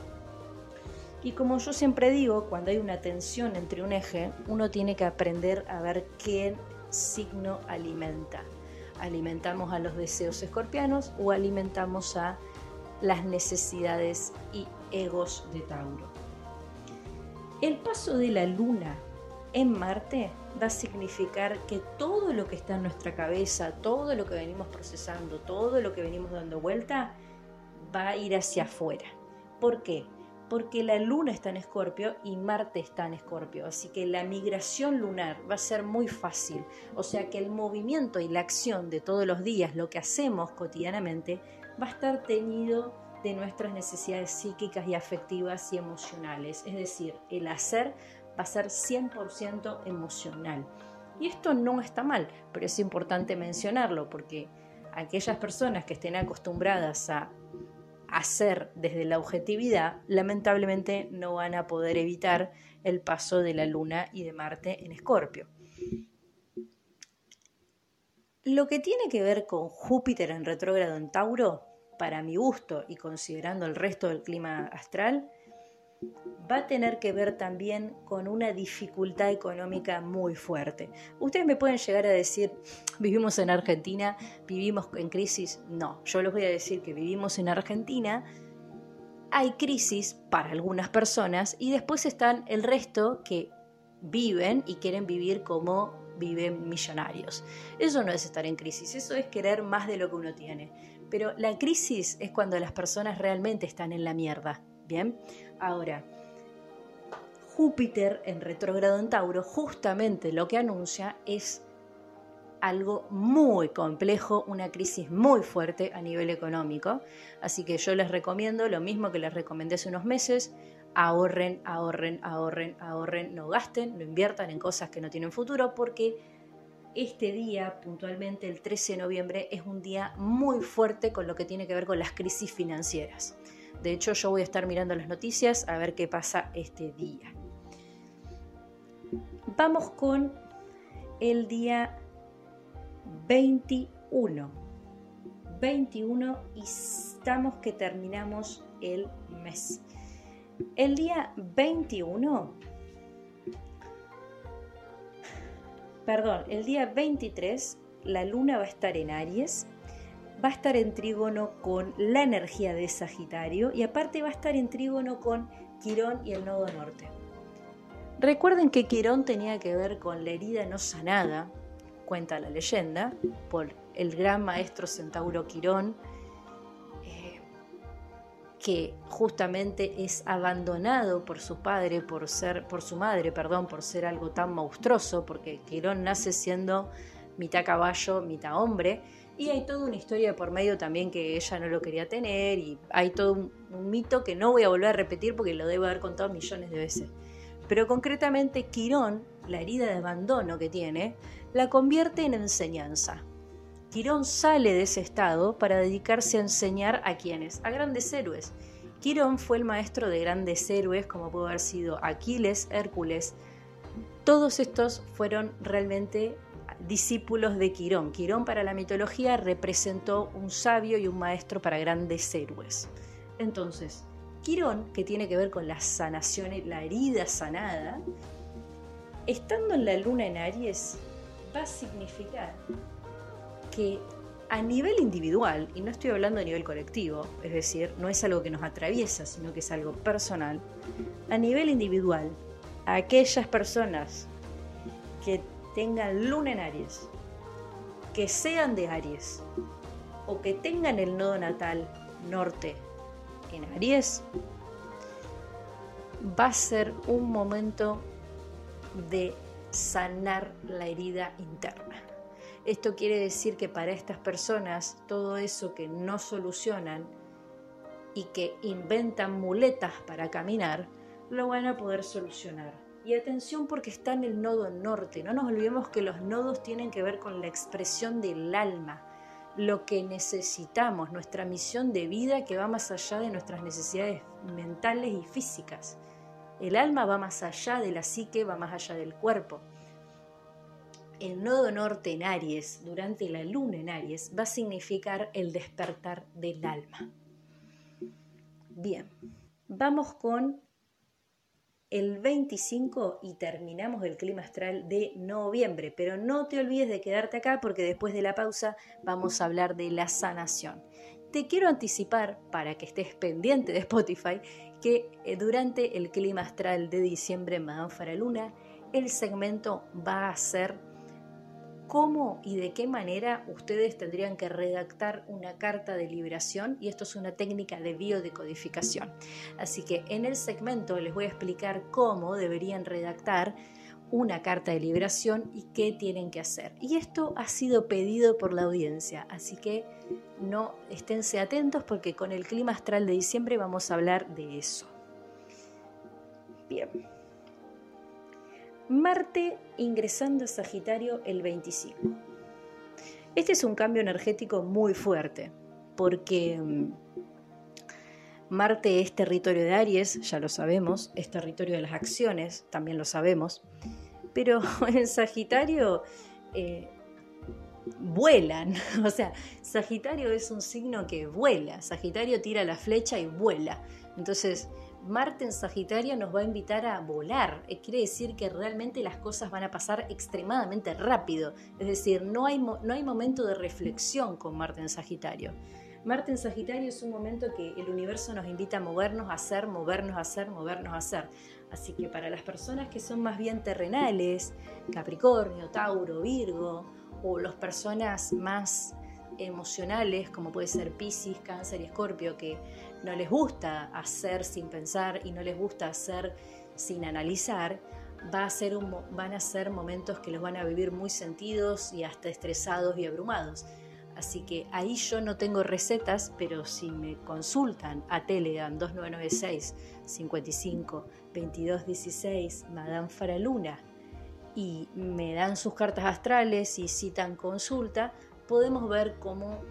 Y como yo siempre digo, cuando hay una tensión entre un eje, uno tiene que aprender a ver qué signo alimenta. ¿Alimentamos a los deseos escorpianos o alimentamos a las necesidades y egos de Tauro? El paso de la luna en Marte va a significar que todo lo que está en nuestra cabeza, todo lo que venimos procesando, todo lo que venimos dando vuelta, va a ir hacia afuera. ¿Por qué? Porque la luna está en escorpio y Marte está en escorpio, así que la migración lunar va a ser muy fácil, o sea que el movimiento y la acción de todos los días, lo que hacemos cotidianamente, va a estar teñido de nuestras necesidades psíquicas y afectivas y emocionales, es decir, el hacer va a ser 100% emocional. Y esto no está mal, pero es importante mencionarlo porque aquellas personas que estén acostumbradas a hacer desde la objetividad, lamentablemente no van a poder evitar el paso de la Luna y de Marte en Escorpio. Lo que tiene que ver con Júpiter en retrógrado en Tauro, para mi gusto y considerando el resto del clima astral, va a tener que ver también con una dificultad económica muy fuerte. Ustedes me pueden llegar a decir, vivimos en Argentina, vivimos en crisis. No, yo les voy a decir que vivimos en Argentina, hay crisis para algunas personas y después están el resto que viven y quieren vivir como viven millonarios. Eso no es estar en crisis, eso es querer más de lo que uno tiene. Pero la crisis es cuando las personas realmente están en la mierda. Bien, ahora, Júpiter en retrógrado en Tauro justamente lo que anuncia es algo muy complejo, una crisis muy fuerte a nivel económico. Así que yo les recomiendo lo mismo que les recomendé hace unos meses, ahorren, ahorren, ahorren, ahorren, no gasten, no inviertan en cosas que no tienen futuro porque este día, puntualmente el 13 de noviembre, es un día muy fuerte con lo que tiene que ver con las crisis financieras. De hecho, yo voy a estar mirando las noticias a ver qué pasa este día. Vamos con el día 21. 21 y estamos que terminamos el mes. El día 21, perdón, el día 23, la luna va a estar en Aries, va a estar en trígono con la energía de Sagitario y aparte va a estar en trígono con Quirón y el nodo norte. Recuerden que Quirón tenía que ver con la herida no sanada, cuenta la leyenda, por el gran maestro centauro Quirón, eh, que justamente es abandonado por su padre, por ser, por su madre, perdón, por ser algo tan monstruoso, porque Quirón nace siendo mitad caballo, mitad hombre, y hay toda una historia por medio también que ella no lo quería tener, y hay todo un, un mito que no voy a volver a repetir porque lo debo haber contado millones de veces. Pero concretamente Quirón, la herida de abandono que tiene, la convierte en enseñanza. Quirón sale de ese estado para dedicarse a enseñar a quienes, a grandes héroes. Quirón fue el maestro de grandes héroes como pudo haber sido Aquiles, Hércules. Todos estos fueron realmente discípulos de Quirón. Quirón para la mitología representó un sabio y un maestro para grandes héroes. Entonces, Quirón, que tiene que ver con la sanación, la herida sanada, estando en la luna en Aries, va a significar que a nivel individual, y no estoy hablando a nivel colectivo, es decir, no es algo que nos atraviesa, sino que es algo personal, a nivel individual, aquellas personas que tengan luna en Aries, que sean de Aries, o que tengan el nodo natal norte en Aries, va a ser un momento de sanar la herida interna. Esto quiere decir que para estas personas todo eso que no solucionan y que inventan muletas para caminar, lo van a poder solucionar. Y atención porque está en el nodo norte. No nos olvidemos que los nodos tienen que ver con la expresión del alma, lo que necesitamos, nuestra misión de vida que va más allá de nuestras necesidades mentales y físicas. El alma va más allá de la psique, va más allá del cuerpo. El nodo norte en Aries, durante la luna en Aries, va a significar el despertar del alma. Bien, vamos con el 25 y terminamos el clima astral de noviembre. Pero no te olvides de quedarte acá porque después de la pausa vamos a hablar de la sanación. Te quiero anticipar, para que estés pendiente de Spotify, que eh, durante el clima astral de diciembre en Madame Luna, el segmento va a ser cómo y de qué manera ustedes tendrían que redactar una carta de liberación y esto es una técnica de biodecodificación. Así que en el segmento les voy a explicar cómo deberían redactar una carta de liberación y qué tienen que hacer. Y esto ha sido pedido por la audiencia, así que no esténse atentos porque con el clima astral de diciembre vamos a hablar de eso. Bien. Marte ingresando a Sagitario el 25. Este es un cambio energético muy fuerte, porque mm, Marte es territorio de Aries, ya lo sabemos, es territorio de las acciones, también lo sabemos, pero (laughs) en Sagitario eh, vuelan, (laughs) o sea, Sagitario es un signo que vuela, Sagitario tira la flecha y vuela, entonces Marte en Sagitario nos va a invitar a volar. Eh, quiere decir que realmente las cosas van a pasar extremadamente rápido. Es decir, no hay, no hay momento de reflexión con Marte en Sagitario. Marte en Sagitario es un momento que el universo nos invita a movernos, a hacer, movernos, a hacer, movernos, a hacer. Así que para las personas que son más bien terrenales, Capricornio, Tauro, Virgo, o las personas más emocionales, como puede ser Pisces, Cáncer y Escorpio, que no les gusta hacer sin pensar y no les gusta hacer sin analizar, va a ser van a ser momentos que los van a vivir muy sentidos y hasta estresados y abrumados. Así que ahí yo no tengo recetas, pero si me consultan a Telegram 2996 55 22 16 Madame Faraluna y me dan sus cartas astrales y citan consulta, podemos ver cómo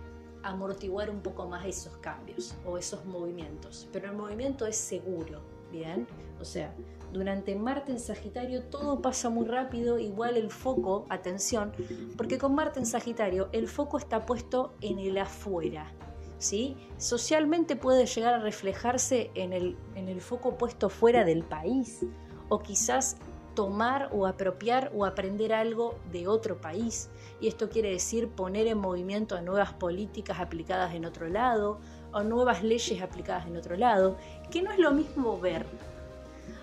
amortiguar un poco más esos cambios o esos movimientos. Pero el movimiento es seguro, ¿bien? O sea, durante Marte en Sagitario todo pasa muy rápido, igual el foco, atención, porque con Marte en Sagitario el foco está puesto en el afuera. ¿Sí? Socialmente puede llegar a reflejarse en el, en el foco puesto fuera del país o quizás tomar o apropiar o aprender algo de otro país. Y esto quiere decir poner en movimiento a nuevas políticas aplicadas en otro lado o nuevas leyes aplicadas en otro lado, que no es lo mismo ver.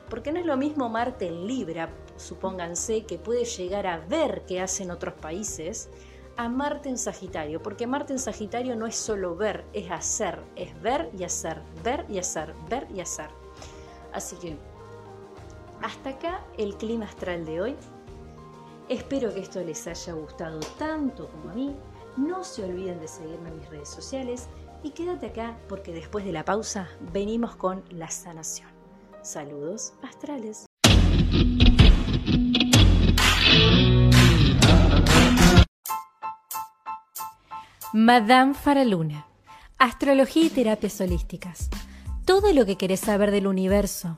Porque no es lo mismo Marte en Libra, supónganse, que puede llegar a ver qué hacen otros países, a Marte en Sagitario, porque Marte en Sagitario no es solo ver, es hacer, es ver y hacer, ver y hacer, ver y hacer. Así que hasta acá el clima astral de hoy. Espero que esto les haya gustado tanto como a mí. No se olviden de seguirme en mis redes sociales y quédate acá porque después de la pausa venimos con la sanación. Saludos astrales. Madame Faraluna. Astrología y terapias holísticas. Todo lo que querés saber del universo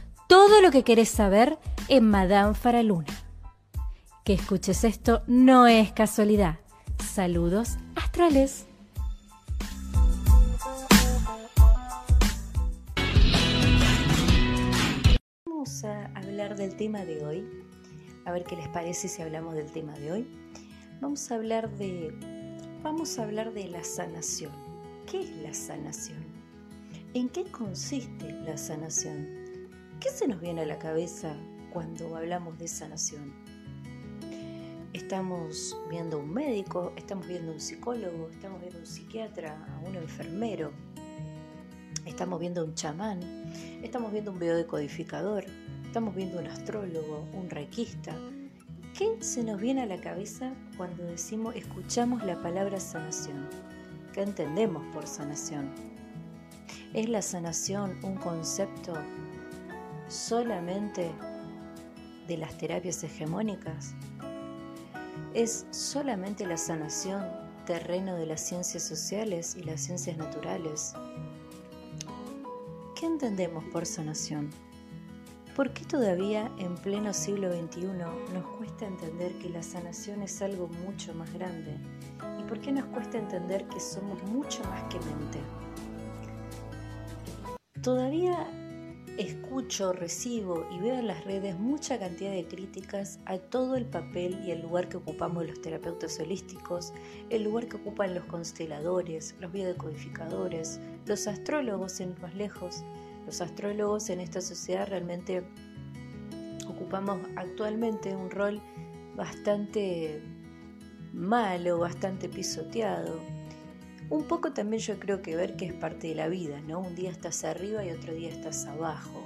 todo lo que querés saber en Madame Faraluna. Que escuches esto no es casualidad. Saludos astrales. Vamos a hablar del tema de hoy. A ver qué les parece si hablamos del tema de hoy. Vamos a hablar de vamos a hablar de la sanación. ¿Qué es la sanación? ¿En qué consiste la sanación? ¿Qué se nos viene a la cabeza cuando hablamos de sanación? Estamos viendo a un médico, estamos viendo a un psicólogo, estamos viendo a un psiquiatra, a un enfermero, estamos viendo a un chamán, estamos viendo un biodecodificador, estamos viendo un astrólogo, un requista. ¿Qué se nos viene a la cabeza cuando decimos, escuchamos la palabra sanación? ¿Qué entendemos por sanación? ¿Es la sanación un concepto solamente de las terapias hegemónicas? ¿Es solamente la sanación terreno de las ciencias sociales y las ciencias naturales? ¿Qué entendemos por sanación? ¿Por qué todavía en pleno siglo XXI nos cuesta entender que la sanación es algo mucho más grande? ¿Y por qué nos cuesta entender que somos mucho más que mente? Todavía escucho, recibo y veo en las redes mucha cantidad de críticas a todo el papel y el lugar que ocupamos los terapeutas holísticos, el lugar que ocupan los consteladores, los biodecodificadores, los astrólogos en más lejos. Los astrólogos en esta sociedad realmente ocupamos actualmente un rol bastante malo, bastante pisoteado un poco también yo creo que ver que es parte de la vida, ¿no? Un día estás arriba y otro día estás abajo.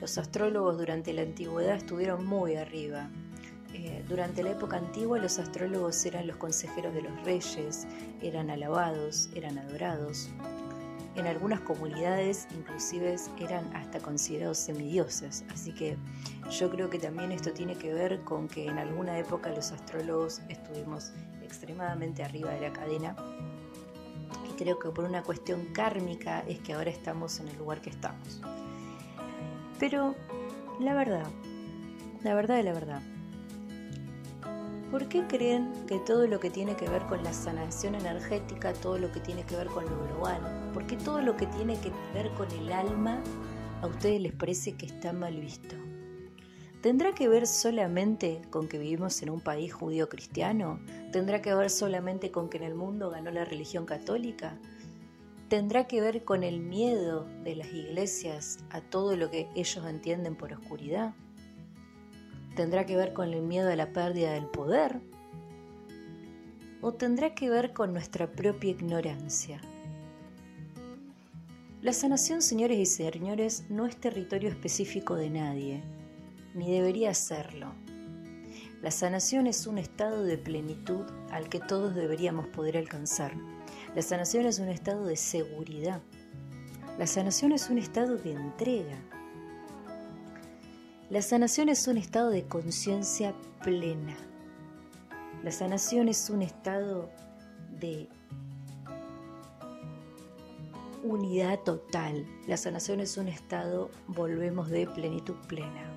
Los astrólogos durante la antigüedad estuvieron muy arriba. Eh, durante la época antigua los astrólogos eran los consejeros de los reyes, eran alabados, eran adorados. En algunas comunidades inclusive eran hasta considerados semidioses, así que yo creo que también esto tiene que ver con que en alguna época los astrólogos estuvimos extremadamente arriba de la cadena creo que por una cuestión kármica es que ahora estamos en el lugar que estamos. Pero la verdad, la verdad de la verdad, ¿por qué creen que todo lo que tiene que ver con la sanación energética, todo lo que tiene que ver con lo global, por qué todo lo que tiene que ver con el alma a ustedes les parece que está mal visto? ¿Tendrá que ver solamente con que vivimos en un país judío cristiano? ¿Tendrá que ver solamente con que en el mundo ganó la religión católica? ¿Tendrá que ver con el miedo de las iglesias a todo lo que ellos entienden por oscuridad? ¿Tendrá que ver con el miedo a la pérdida del poder? ¿O tendrá que ver con nuestra propia ignorancia? La sanación, señores y señores, no es territorio específico de nadie ni debería serlo. La sanación es un estado de plenitud al que todos deberíamos poder alcanzar. La sanación es un estado de seguridad. La sanación es un estado de entrega. La sanación es un estado de conciencia plena. La sanación es un estado de unidad total. La sanación es un estado, volvemos, de plenitud plena.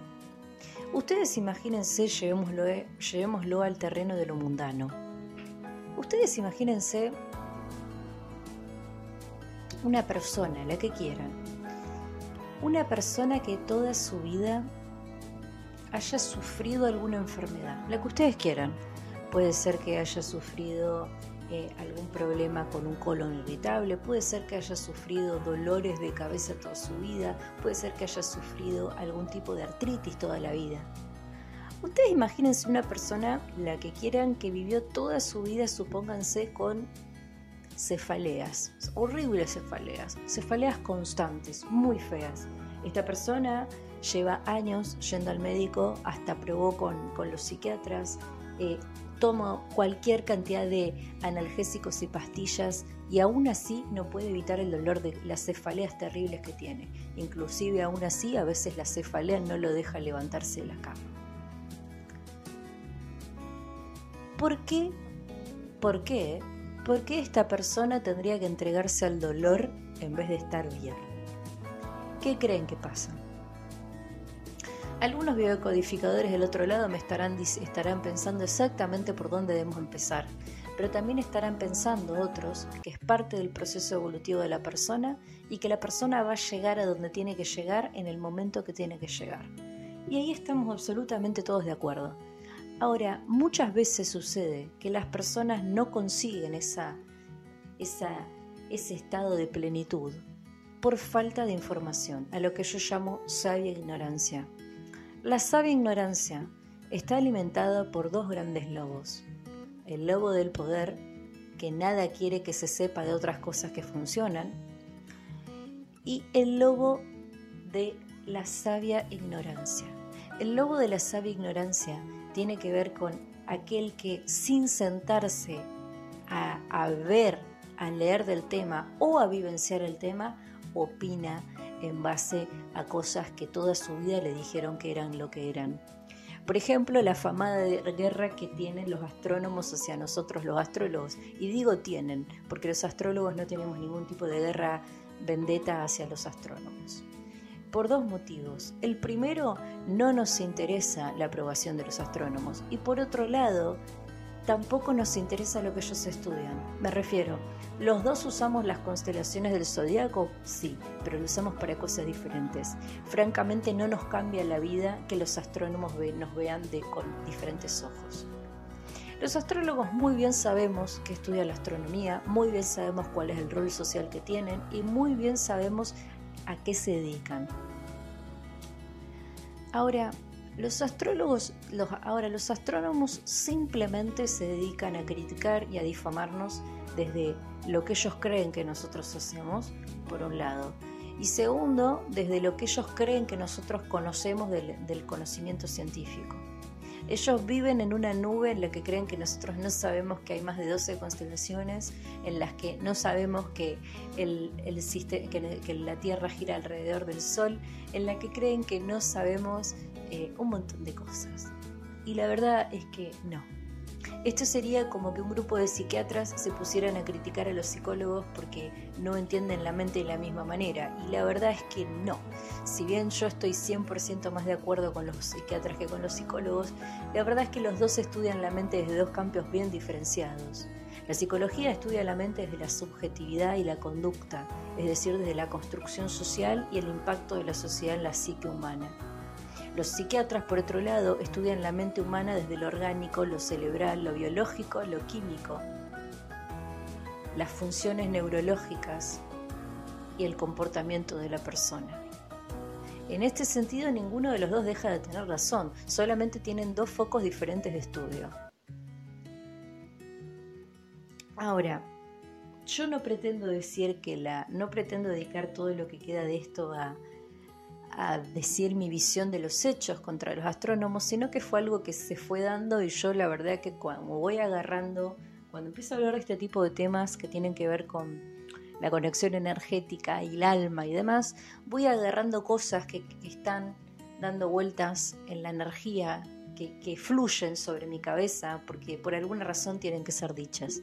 Ustedes imagínense, llevémoslo, eh, llevémoslo al terreno de lo mundano. Ustedes imagínense una persona, la que quieran, una persona que toda su vida haya sufrido alguna enfermedad, la que ustedes quieran. Puede ser que haya sufrido eh, algún problema con un colon irritable, puede ser que haya sufrido dolores de cabeza toda su vida, puede ser que haya sufrido algún tipo de artritis toda la vida. Ustedes imagínense una persona, la que quieran, que vivió toda su vida, supónganse, con cefaleas, horribles cefaleas, cefaleas constantes, muy feas. Esta persona lleva años yendo al médico, hasta probó con, con los psiquiatras, eh, toma cualquier cantidad de analgésicos y pastillas y aún así no puede evitar el dolor de las cefaleas terribles que tiene. Inclusive aún así a veces la cefalea no lo deja levantarse de la cama. ¿Por qué? ¿Por qué? ¿Por qué esta persona tendría que entregarse al dolor en vez de estar bien? ¿Qué creen que pasa? Algunos biodecodificadores del otro lado me estarán, estarán pensando exactamente por dónde debemos empezar, pero también estarán pensando otros que es parte del proceso evolutivo de la persona y que la persona va a llegar a donde tiene que llegar en el momento que tiene que llegar. Y ahí estamos absolutamente todos de acuerdo. Ahora, muchas veces sucede que las personas no consiguen esa, esa, ese estado de plenitud por falta de información, a lo que yo llamo sabia ignorancia. La sabia ignorancia está alimentada por dos grandes lobos. El lobo del poder, que nada quiere que se sepa de otras cosas que funcionan, y el lobo de la sabia ignorancia. El lobo de la sabia ignorancia tiene que ver con aquel que sin sentarse a, a ver, a leer del tema o a vivenciar el tema, opina en base a cosas que toda su vida le dijeron que eran lo que eran. Por ejemplo, la famada guerra que tienen los astrónomos hacia nosotros los astrólogos. Y digo tienen, porque los astrólogos no tenemos ningún tipo de guerra vendetta hacia los astrónomos. Por dos motivos. El primero, no nos interesa la aprobación de los astrónomos. Y por otro lado, tampoco nos interesa lo que ellos estudian. Me refiero, ¿los dos usamos las constelaciones del zodiaco? Sí, pero lo usamos para cosas diferentes. Francamente no nos cambia la vida que los astrónomos nos vean de, con diferentes ojos. Los astrólogos muy bien sabemos que estudian la astronomía, muy bien sabemos cuál es el rol social que tienen y muy bien sabemos a qué se dedican. Ahora, los astrólogos, los, ahora los astrónomos simplemente se dedican a criticar y a difamarnos desde lo que ellos creen que nosotros hacemos, por un lado. Y segundo, desde lo que ellos creen que nosotros conocemos del conocimiento científico. Ellos viven en una nube en la que creen que nosotros no sabemos que hay más de 12 constelaciones, en las que no sabemos que, el, que, la Tierra gira alrededor del Sol, en la que creen que no sabemos eh, un montón de cosas. Y la verdad es que no. Esto sería como que un grupo de psiquiatras se pusieran a criticar a los psicólogos porque no entienden la mente de la misma manera. Y la verdad es que no. Si bien yo estoy 100% más de acuerdo con los psiquiatras que con los psicólogos, la verdad es que los dos estudian la mente desde dos campos bien diferenciados. La psicología estudia la mente desde la subjetividad y la conducta, es decir, desde la construcción social y el impacto de la sociedad en la psique humana. Los psiquiatras, por otro lado, estudian la mente humana desde lo orgánico, lo cerebral, lo biológico, lo químico, las funciones neurológicas y el comportamiento de la persona. En este sentido, ninguno de los dos deja de tener razón, solamente tienen dos focos diferentes de estudio. Ahora, yo no pretendo decir que la, no pretendo dedicar todo lo que queda de esto a a decir mi visión de los hechos contra los astrónomos, sino que fue algo que se fue dando y yo la verdad que cuando voy agarrando, cuando empiezo a hablar de este tipo de temas que tienen que ver con la conexión energética y el alma y demás, voy agarrando cosas que, están dando vueltas en la energía, que, que fluyen sobre mi cabeza, porque por alguna razón tienen que ser dichas.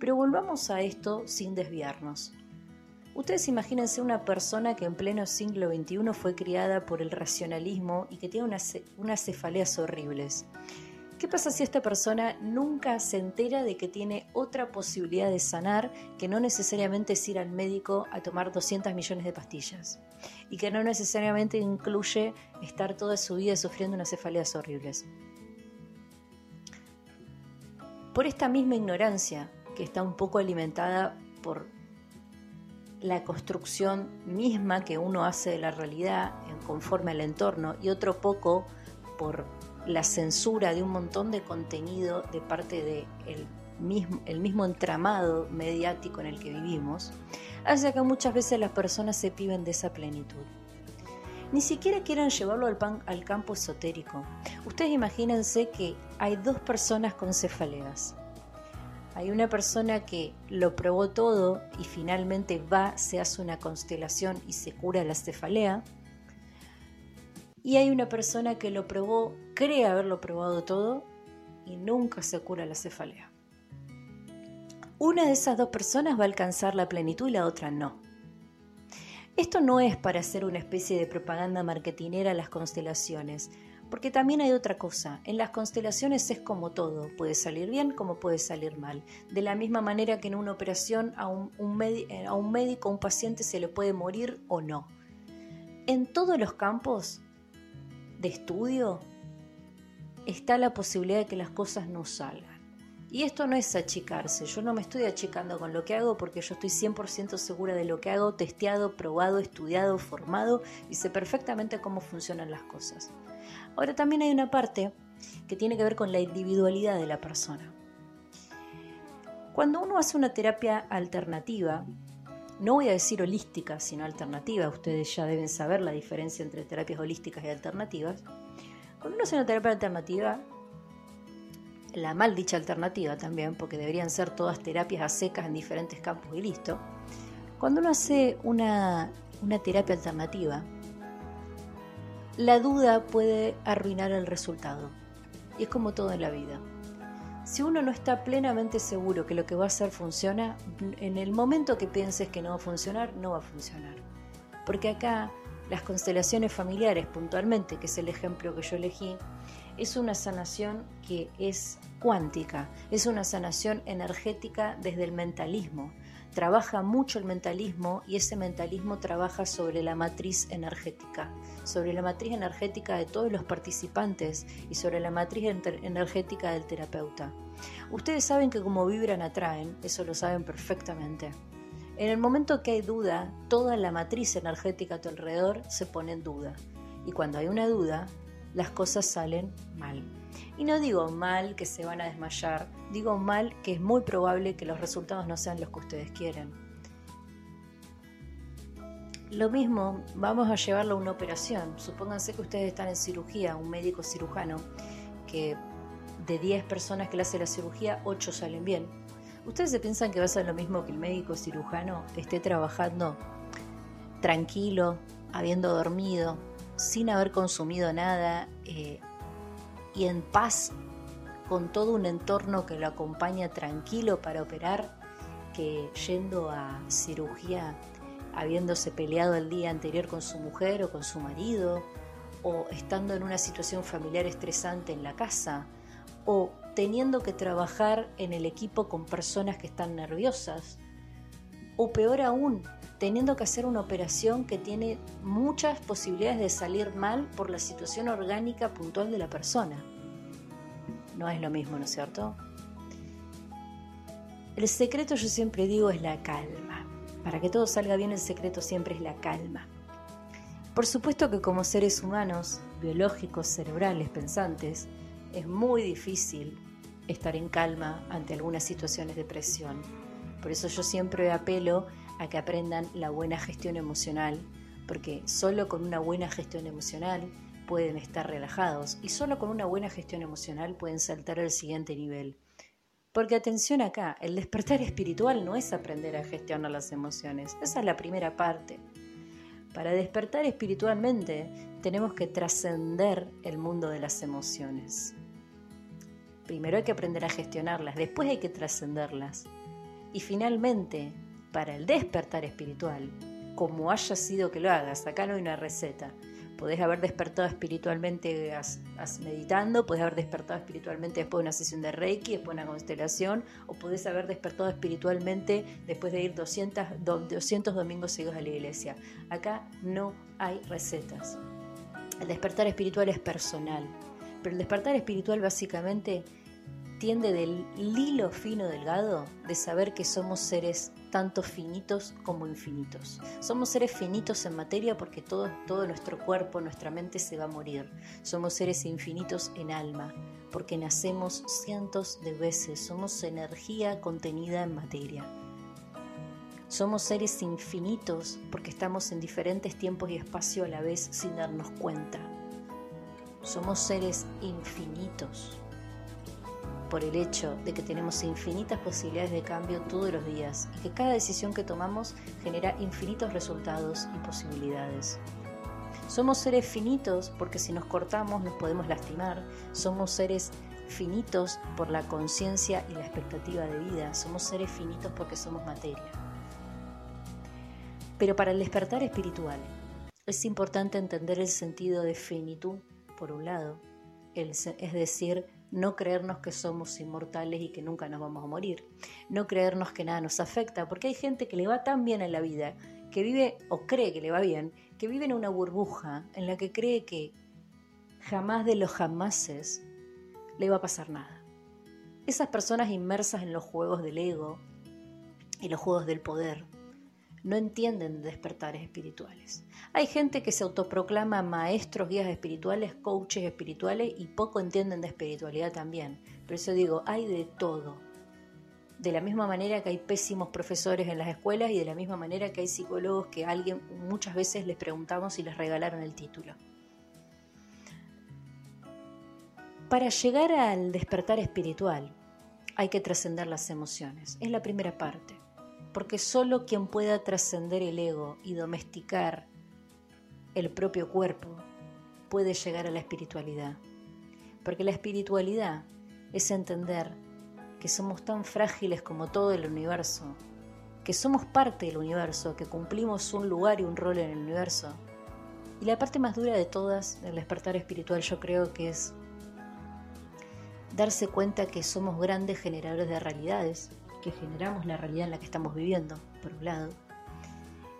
Pero volvamos a esto sin desviarnos. Ustedes imagínense una persona que en pleno siglo XXI fue criada por el racionalismo y que tiene unas, cefaleas horribles. ¿Qué pasa si esta persona nunca se entera de que tiene otra posibilidad de sanar que no necesariamente es ir al médico a tomar 200 millones de pastillas? Y que no necesariamente incluye estar toda su vida sufriendo unas cefaleas horribles. Por esta misma ignorancia que está un poco alimentada por la construcción misma que uno hace de la realidad conforme al entorno y otro poco por la censura de un montón de contenido de parte del de mismo, el mismo entramado mediático en el que vivimos, hace que muchas veces las personas se piben de esa plenitud. Ni siquiera quieran llevarlo al, pan, al campo esotérico. Ustedes imagínense que hay dos personas con cefaleas hay una persona que lo probó todo y finalmente va, se hace una constelación y se cura la cefalea. Y hay una persona que lo probó, cree haberlo probado todo y nunca se cura la cefalea. Una de esas dos personas va a alcanzar la plenitud y la otra no. Esto no es para hacer una especie de propaganda marketinera a las constelaciones, porque también hay otra cosa, en las constelaciones es como todo, puede salir bien como puede salir mal. De la misma manera que en una operación a un, eh, a un médico, a un paciente se le puede morir o no. En todos los campos de estudio está la posibilidad de que las cosas no salgan. Y esto no es achicarse, yo no me estoy achicando con lo que hago porque yo estoy 100% segura de lo que hago, testeado, probado, estudiado, formado y sé perfectamente cómo funcionan las cosas. Ahora también hay una parte que tiene que ver con la individualidad de la persona. Cuando uno hace una terapia alternativa, no voy a decir holística, sino alternativa, ustedes ya deben saber la diferencia entre terapias holísticas y alternativas. Cuando uno hace una terapia alternativa, la mal dicha alternativa también, porque deberían ser todas terapias a secas en diferentes campos y listo. Cuando uno hace una, una terapia alternativa, la duda puede arruinar el resultado. Y es como todo en la vida. Si uno no está plenamente seguro que lo que va a hacer funciona, en el momento que pienses que no va a funcionar, no va a funcionar. Porque acá las constelaciones familiares puntualmente, que es el ejemplo que yo elegí, es una sanación que es cuántica, es una sanación energética desde el mentalismo trabaja mucho el mentalismo y ese mentalismo trabaja sobre la matriz energética, sobre la matriz energética de todos los participantes y sobre la matriz energética del terapeuta. Ustedes saben que como vibran atraen, eso lo saben perfectamente. En el momento que hay duda, toda la matriz energética a tu alrededor se pone en duda. Y cuando hay una duda, las cosas salen mal. Y no digo mal que se van a desmayar, digo mal que es muy probable que los resultados no sean los que ustedes quieren. Lo mismo, vamos a llevarlo a una operación. Supónganse que ustedes están en cirugía, un médico cirujano, que de 10 personas que le hace la cirugía, 8 salen bien. ¿Ustedes se piensan que va a ser lo mismo que el médico cirujano esté trabajando tranquilo, habiendo dormido, sin haber consumido nada, eh, y en paz con todo un entorno que lo acompaña tranquilo para operar que yendo a cirugía habiéndose peleado el día anterior con su mujer o con su marido o estando en una situación familiar estresante en la casa o teniendo que trabajar en el equipo con personas que están nerviosas o peor aún teniendo que hacer una operación que tiene muchas posibilidades de salir mal por la situación orgánica puntual de la persona. No es lo mismo, ¿no es cierto? El secreto yo siempre digo es la calma. Para que todo salga bien el secreto siempre es la calma. Por supuesto que como seres humanos, biológicos, cerebrales, pensantes, es muy difícil estar en calma ante algunas situaciones de presión. Por eso yo siempre apelo a que aprendan la buena gestión emocional, porque solo con una buena gestión emocional pueden estar relajados y solo con una buena gestión emocional pueden saltar al siguiente nivel. Porque atención acá, el despertar espiritual no es aprender a gestionar las emociones, esa es la primera parte. Para despertar espiritualmente tenemos que trascender el mundo de las emociones. Primero hay que aprender a gestionarlas, después hay que trascenderlas. Y finalmente, para el despertar espiritual, como haya sido que lo hagas, acá no hay una receta. Podés haber despertado espiritualmente meditando, podés haber despertado espiritualmente después de una sesión de Reiki, después de una constelación, o podés haber despertado espiritualmente después de ir 200, 200 domingos seguidos a la iglesia. Acá no hay recetas. El despertar espiritual es personal, pero el despertar espiritual básicamente tiende del hilo fino delgado de saber que somos seres tanto finitos como infinitos. Somos seres finitos en materia porque todo, todo nuestro cuerpo, nuestra mente se va a morir. Somos seres infinitos en alma porque nacemos cientos de veces. Somos energía contenida en materia. Somos seres infinitos porque estamos en diferentes tiempos y espacio a la vez sin darnos cuenta. Somos seres infinitos por el hecho de que tenemos infinitas posibilidades de cambio todos los días y que cada decisión que tomamos genera infinitos resultados y posibilidades. Somos seres finitos porque si nos cortamos nos podemos lastimar. Somos seres finitos por la conciencia y la expectativa de vida. Somos seres finitos porque somos materia. Pero para el despertar espiritual es importante entender el sentido de finitud, por un lado, es decir, no creernos que somos inmortales y que nunca nos vamos a morir, no creernos que nada nos afecta, porque hay gente que le va tan bien en la vida, que vive o cree que le va bien, que vive en una burbuja en la que cree que jamás de los jamases le va a pasar nada. Esas personas inmersas en los juegos del ego y los juegos del poder no entienden despertares espirituales. Hay gente que se autoproclama maestros, guías espirituales, coaches espirituales y poco entienden de espiritualidad también. Por eso digo, hay de todo. De la misma manera que hay pésimos profesores en las escuelas y de la misma manera que hay psicólogos que alguien muchas veces les preguntamos si les regalaron el título. Para llegar al despertar espiritual hay que trascender las emociones. Es la primera parte. Porque solo quien pueda trascender el ego y domesticar el propio cuerpo puede llegar a la espiritualidad. Porque la espiritualidad es entender que somos tan frágiles como todo el universo, que somos parte del universo, que cumplimos un lugar y un rol en el universo. Y la parte más dura de todas del despertar espiritual yo creo que es darse cuenta que somos grandes generadores de realidades, que generamos la realidad en la que estamos viviendo, por un lado.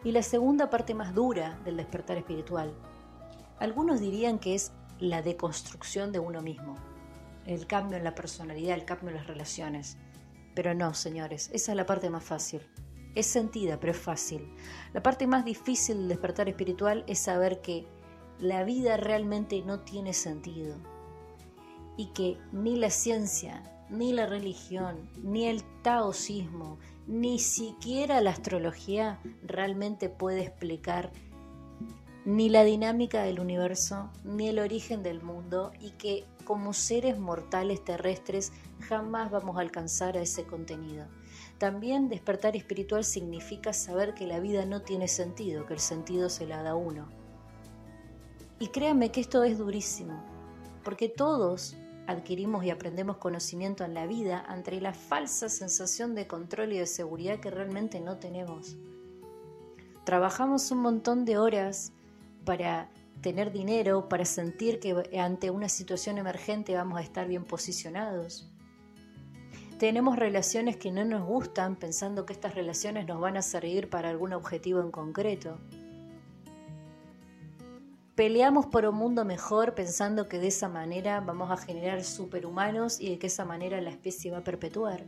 Y la segunda parte más dura del despertar espiritual, algunos dirían que es la deconstrucción de uno mismo, el cambio en la personalidad, el cambio en las relaciones. Pero no, señores, esa es la parte más fácil. Es sentida, pero es fácil. La parte más difícil del despertar espiritual es saber que la vida realmente no tiene sentido, y que ni la ciencia, ni la religión, ni el taoísmo, ni siquiera la astrología realmente puede explicar ni la dinámica del universo, ni el origen del mundo y que como seres mortales terrestres jamás vamos a alcanzar a ese contenido. También despertar espiritual significa saber que la vida no tiene sentido, que el sentido se la da uno. Y créanme que esto es durísimo, porque todos adquirimos y aprendemos conocimiento en la vida ante la falsa sensación de control y de seguridad que realmente no tenemos. Trabajamos un montón de horas para tener dinero, para sentir que ante una situación emergente vamos a estar bien posicionados. Tenemos relaciones que no nos gustan pensando que estas relaciones nos van a servir para algún objetivo en concreto. Peleamos por un mundo mejor pensando que de esa manera vamos a generar superhumanos y de que esa manera la especie va a perpetuar.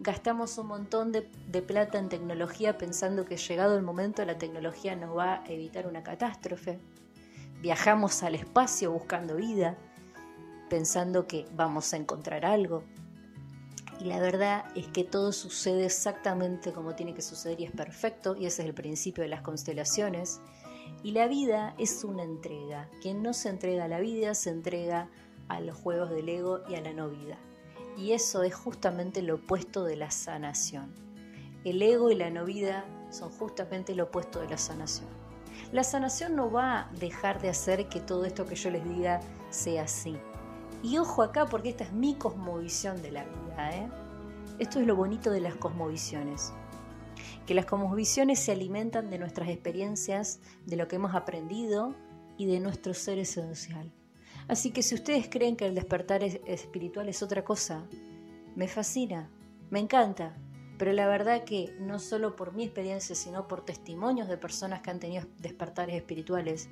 Gastamos un montón de, de, plata en tecnología pensando que llegado el momento la tecnología nos va a evitar una catástrofe. Viajamos al espacio buscando vida, pensando que vamos a encontrar algo. Y la verdad es que todo sucede exactamente como tiene que suceder y es perfecto, y ese es el principio de las constelaciones y la vida es una entrega. Quien no se entrega a la vida se entrega a los juegos del ego y a la no vida. Y eso es justamente lo opuesto de la sanación. El ego y la no vida son justamente lo opuesto de la sanación. La sanación no va a dejar de hacer que todo esto que yo les diga sea así. Y ojo acá porque esta es mi cosmovisión de la vida. ¿eh? Esto es lo bonito de las cosmovisiones que las cosmovisiones se alimentan de nuestras experiencias, de lo que hemos aprendido y de nuestro ser esencial. Así que si ustedes creen que el despertar espiritual es otra cosa, me fascina, me encanta, pero la verdad que no solo por mi experiencia, sino por testimonios de personas que han tenido despertares espirituales,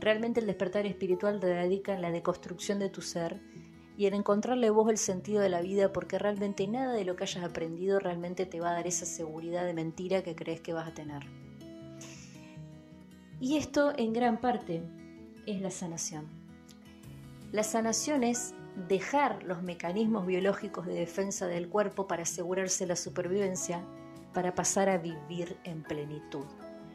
realmente el despertar espiritual radica en la deconstrucción de tu ser y en encontrarle vos el sentido de la vida porque realmente nada de lo que hayas aprendido realmente te va a dar esa seguridad de mentira que crees que vas a tener. Y esto en gran parte es la sanación. La sanación es dejar los mecanismos biológicos de defensa del cuerpo para asegurarse la supervivencia, para pasar a vivir en plenitud.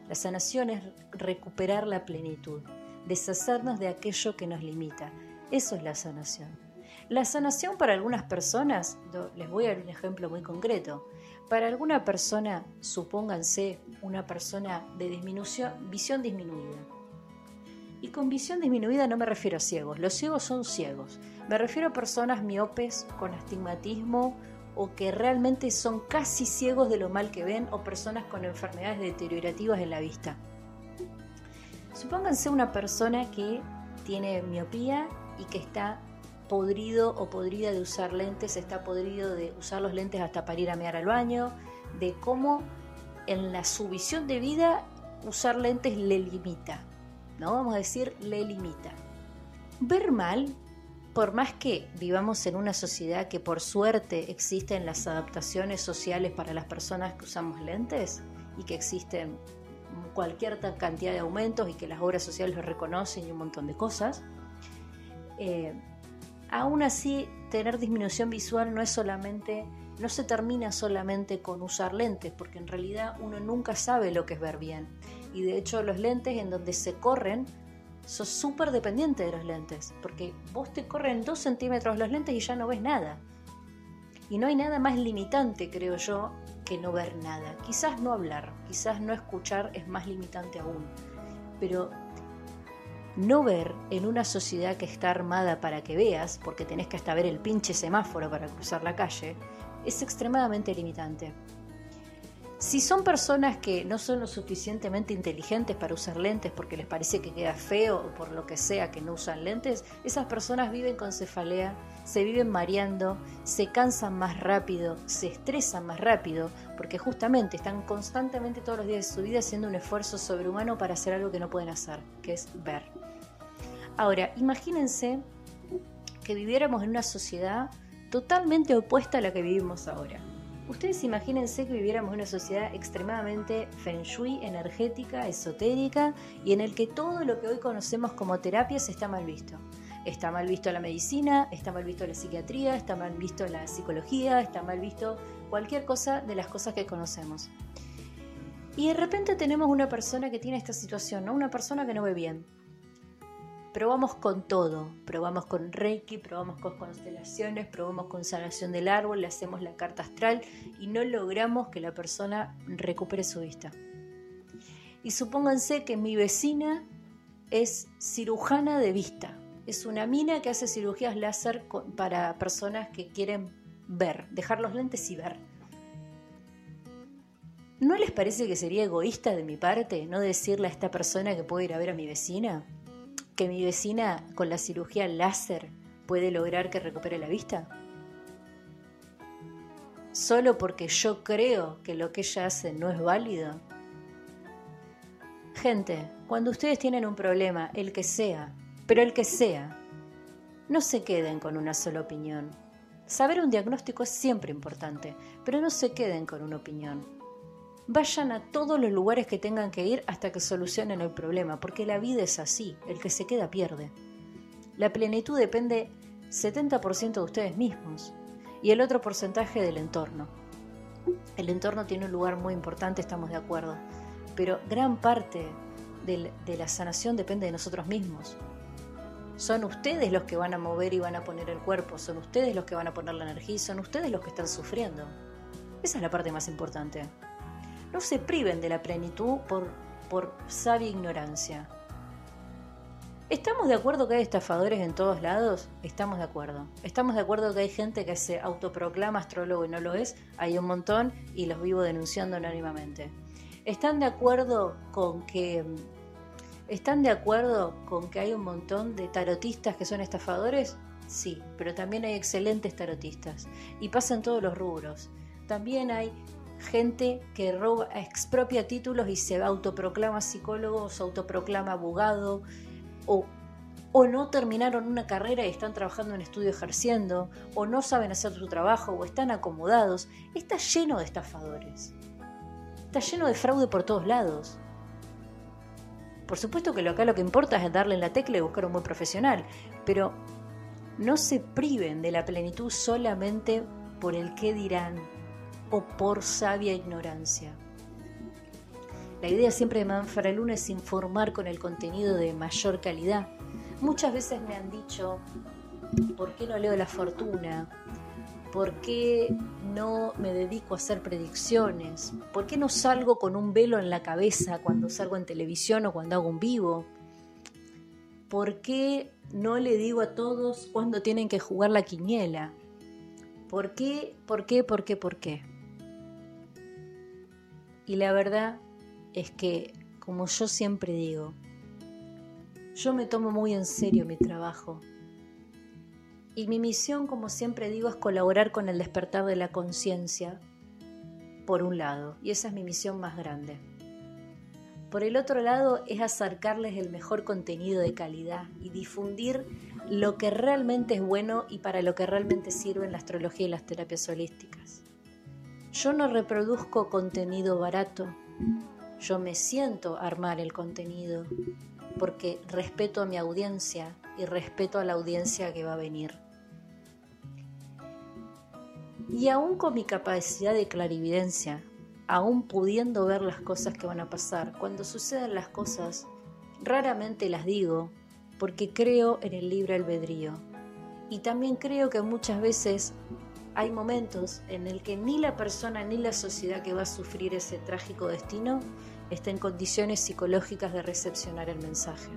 La sanación es recuperar la plenitud, deshacernos de aquello que nos limita. Eso es la sanación. La sanación para algunas personas, les voy a dar un ejemplo muy concreto. Para alguna persona, supónganse una persona de disminución, visión disminuida. Y con visión disminuida no me refiero a ciegos, los ciegos son ciegos. Me refiero a personas miopes con astigmatismo o que realmente son casi ciegos de lo mal que ven o personas con enfermedades deteriorativas en la vista. Supónganse una persona que tiene miopía y que está podrido o podrida de usar lentes, está podrido de usar los lentes hasta para ir a mear al baño, de cómo en la su visión de vida usar lentes le limita, ¿no? Vamos a decir, le limita. Ver mal, por más que vivamos en una sociedad que por suerte existen las adaptaciones sociales para las personas que usamos lentes, y que existen cualquier cantidad de aumentos y que las obras sociales lo reconocen y un montón de cosas. Eh, aún así, tener disminución visual no es solamente, no se termina solamente con usar lentes, porque en realidad uno nunca sabe lo que es ver bien. Y de hecho los lentes en donde se corren, sos súper dependiente de los lentes, porque vos te corren dos centímetros los lentes y ya no ves nada. Y no hay nada más limitante, creo yo, que no ver nada. Quizás no hablar, quizás no escuchar es más limitante aún. Pero no ver en una sociedad que está armada para que veas, porque tenés que hasta ver el pinche semáforo para cruzar la calle, es extremadamente limitante. Si son personas que no son lo suficientemente inteligentes para usar lentes porque les parece que queda feo o por lo que sea que no usan lentes, esas personas viven con cefalea, se viven mareando, se cansan más rápido, se estresan más rápido, porque justamente están constantemente todos los días de su vida haciendo un esfuerzo sobrehumano para hacer algo que no pueden hacer, que es ver. Ahora, imagínense que viviéramos en una sociedad totalmente opuesta a la que vivimos ahora Ustedes imagínense que viviéramos en una sociedad extremadamente feng shui, energética, esotérica y en el que todo lo que hoy conocemos como terapias está mal visto. Está mal visto la medicina, está mal visto la psiquiatría, está mal visto la psicología, está mal visto cualquier cosa de las cosas que conocemos. Y de repente tenemos una persona que tiene esta situación, ¿no? Una persona que no ve bien, probamos con todo, probamos con Reiki, probamos con constelaciones, probamos con sanación del árbol, le hacemos la carta astral y no logramos que la persona recupere su vista. Y supónganse que mi vecina es cirujana de vista, es una mina que hace cirugías láser para personas que quieren ver, dejar los lentes y ver. ¿No les parece que sería egoísta de mi parte no decirle a esta persona que puedo ir a ver a mi vecina? Que mi vecina con la cirugía láser puede lograr que recupere la vista? ¿Solo porque yo creo que lo que ella hace no es válido? Gente, cuando ustedes tienen un problema, el que sea, pero el que sea, no se queden con una sola opinión. Saber un diagnóstico es siempre importante, pero no se queden con una opinión vayan a todos los lugares que tengan que ir hasta que solucionen el problema, porque la vida es así, el que se queda pierde. La plenitud depende 70% de ustedes mismos y el otro porcentaje del entorno. El entorno tiene un lugar muy importante, estamos de acuerdo, pero gran parte de la sanación depende de nosotros mismos. Son ustedes los que van a mover y van a poner el cuerpo, son ustedes los que van a poner la energía son ustedes los que están sufriendo. Esa es la parte más importante no se priven de la plenitud por, por sabia ignorancia. ¿Estamos de acuerdo que hay estafadores en todos lados? Estamos de acuerdo. ¿Estamos de acuerdo que hay gente que se autoproclama astrólogo y no lo es? Hay un montón y los vivo denunciando anónimamente. ¿Están de acuerdo con que ¿Están de acuerdo con que hay un montón de tarotistas que son estafadores? Sí, pero también hay excelentes tarotistas y pasan todos los rubros. También hay gente que roba, expropia títulos y se autoproclama psicólogo, se autoproclama abogado, o, o no terminaron una carrera y están trabajando en estudio ejerciendo, o no saben hacer su trabajo, o están acomodados. Está lleno de estafadores. Está lleno de fraude por todos lados. Por supuesto que acá lo que importa es darle en la tecla y buscar un buen profesional, pero no se priven de la plenitud solamente por el qué dirán, o por sabia ignorancia. La idea siempre de Manfraluna es informar con el contenido de mayor calidad. Muchas veces me han dicho, ¿por qué no leo la fortuna? ¿Por qué no me dedico a hacer predicciones? ¿Por qué no salgo con un velo en la cabeza cuando salgo en televisión o cuando hago un vivo? ¿Por qué no le digo a todos cuándo tienen que jugar la quiniela? ¿Por qué? ¿Por qué? ¿Por qué? ¿Por qué? Y la verdad es que, como yo siempre digo, yo me tomo muy en serio mi trabajo. Y mi misión, como siempre digo, es colaborar con el despertar de la conciencia, por un lado, y esa es mi misión más grande. Por el otro lado, es acercarles el mejor contenido de calidad y difundir lo que realmente es bueno y para lo que realmente sirven la astrología y las terapias holísticas. Yo no reproduzco contenido barato, yo me siento armar el contenido porque respeto a mi audiencia y respeto a la audiencia que va a venir. Y aún con mi capacidad de clarividencia, aún pudiendo ver las cosas que van a pasar, cuando sucedan las cosas, raramente las digo porque creo en el libre albedrío. Y también creo que muchas veces hay momentos en el que ni la persona ni la sociedad que va a sufrir ese trágico destino está en condiciones psicológicas de recepcionar el mensaje.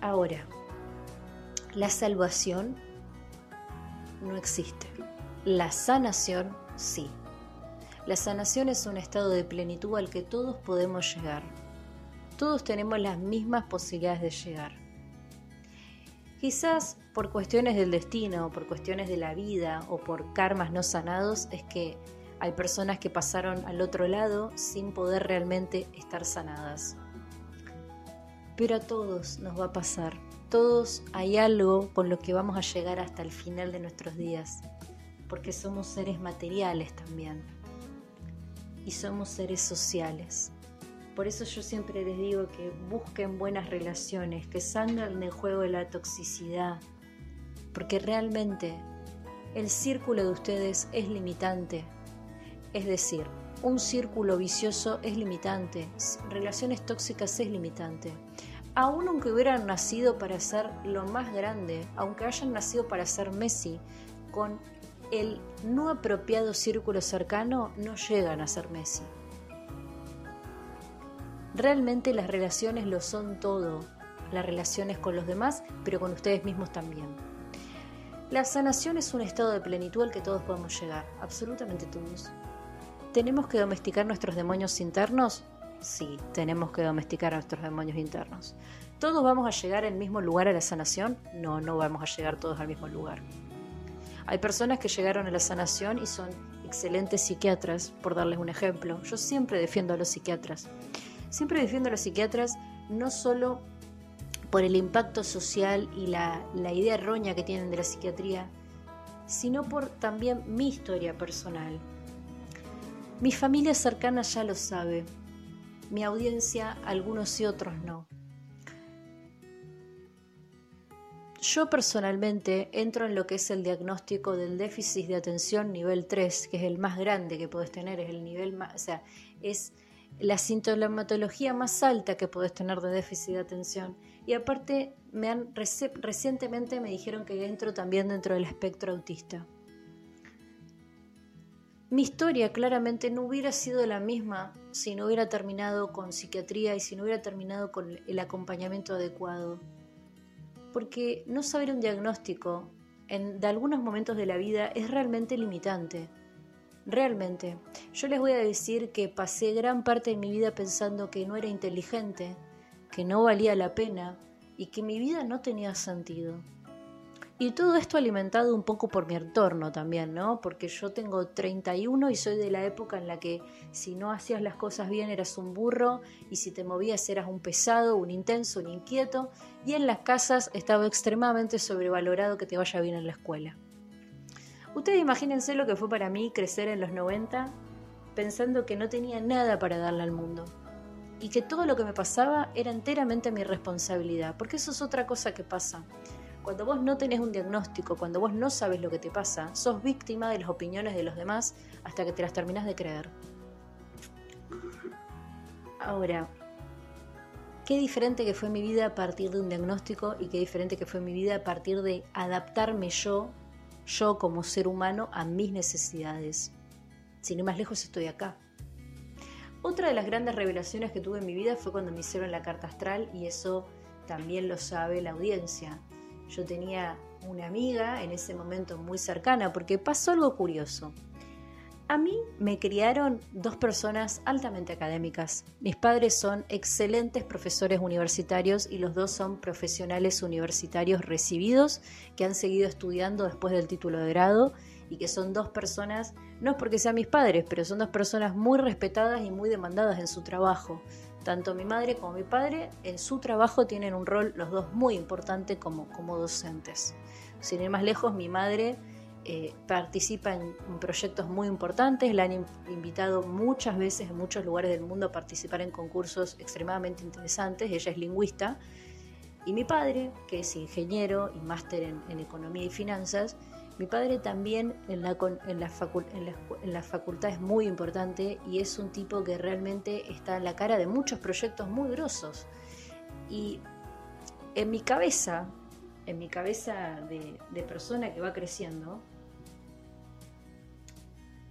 Ahora, la salvación no existe. La sanación sí. La sanación es un estado de plenitud al que todos podemos llegar. Todos tenemos las mismas posibilidades de llegar. Quizás por cuestiones del destino, por cuestiones de la vida o por karmas no sanados es que hay personas que pasaron al otro lado sin poder realmente estar sanadas. Pero a todos nos va a pasar. Todos hay algo con lo que vamos a llegar hasta el final de nuestros días. Porque somos seres materiales también. Y somos seres sociales. Por eso yo siempre les digo que busquen buenas relaciones, que salgan del juego de la toxicidad. Porque realmente el círculo de ustedes es limitante es decir, un círculo vicioso es limitante, relaciones tóxicas es limitante. Aún aunque hubieran nacido para ser lo más grande, aunque hayan nacido para ser Messi, con el no apropiado círculo cercano no llegan a ser Messi. Realmente las relaciones lo son todo, las relaciones con los demás, pero con ustedes mismos también. La sanación es un estado de plenitud al que todos podemos llegar, absolutamente todos. ¿Tenemos que domesticar nuestros demonios internos? Sí, tenemos que domesticar a nuestros demonios internos. ¿Todos vamos a llegar al mismo lugar a la sanación? No, no vamos a llegar todos al mismo lugar. Hay personas que llegaron a la sanación y son excelentes psiquiatras, por darles un ejemplo. Yo siempre defiendo a los psiquiatras. Siempre defiendo a los psiquiatras no solo por el impacto social y la, la idea errónea que tienen de la psiquiatría, sino por también mi historia personal. Mi familia cercana ya lo sabe, mi audiencia algunos y otros no. Yo personalmente entro en lo que es el diagnóstico del déficit de atención nivel 3, que es el más grande que puedes tener, es el nivel más, o sea, es la sintomatología más alta que puedes tener de déficit de atención. Y aparte, me han recientemente me dijeron que entro también dentro del espectro autista. Mi historia claramente no hubiera sido la misma si no hubiera terminado con psiquiatría y si no hubiera terminado con el acompañamiento adecuado. Porque no saber un diagnóstico en de algunos momentos de la vida es realmente limitante. Realmente. Yo les voy a decir que pasé gran parte de mi vida pensando que no era inteligente, que no valía la pena y que mi vida no tenía sentido. Y todo esto alimentado un poco por mi entorno también, ¿no? Porque yo tengo 31 y soy de la época en la que si no hacías las cosas bien eras un burro y si te movías eras un pesado, un intenso, un inquieto y en las casas estaba extremadamente sobrevalorado que te vaya bien en la escuela. Ustedes imagínense lo que fue para mí crecer en los 90 pensando que no tenía nada para darle al mundo y que todo lo que me pasaba era enteramente mi responsabilidad, porque eso es otra cosa que pasa. Cuando vos no tenés un diagnóstico, cuando vos no sabes lo que te pasa, sos víctima de las opiniones de los demás hasta que te las terminas de creer. Ahora, qué diferente que fue mi vida a partir de un diagnóstico y qué diferente que fue mi vida a partir de adaptarme yo, yo como ser humano, a mis necesidades. Sin más lejos estoy acá. Otra de las grandes revelaciones que tuve en mi vida fue cuando me hicieron la carta astral y eso también lo sabe la audiencia. Yo tenía una amiga en ese momento muy cercana porque pasó algo curioso. A mí me criaron dos personas altamente académicas. Mis padres son excelentes profesores universitarios y los dos son profesionales universitarios recibidos que han seguido estudiando después del título de grado y que son dos personas, no es porque sean mis padres, pero son dos personas muy respetadas y muy demandadas en su trabajo. Tanto mi madre como mi padre en su trabajo tienen un rol los dos muy importante como, como docentes. Sin ir más lejos, mi madre eh, participa en, proyectos muy importantes, la han invitado muchas veces en muchos lugares del mundo a participar en concursos extremadamente interesantes, ella es lingüista, y mi padre, que es ingeniero y máster en, economía y finanzas, mi padre también en la, en, la facultad es muy importante y es un tipo que realmente está en la cara de muchos proyectos muy grosos. Y en mi cabeza, en mi cabeza de persona que va creciendo,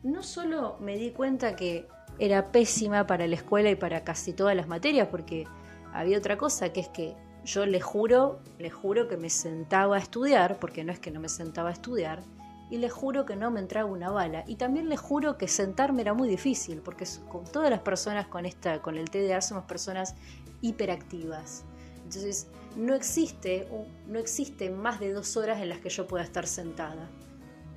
no solo me di cuenta que era pésima para la escuela y para casi todas las materias, porque había otra cosa, que es que yo le juro, le juro que me sentaba a estudiar, porque no es que no me sentaba a estudiar, y le juro que no me entraba una bala. Y también le juro que sentarme era muy difícil, porque con todas las personas con esta, con el TDA somos personas hiperactivas. Entonces, no existe, no existe más de dos horas en las que yo pueda estar sentada.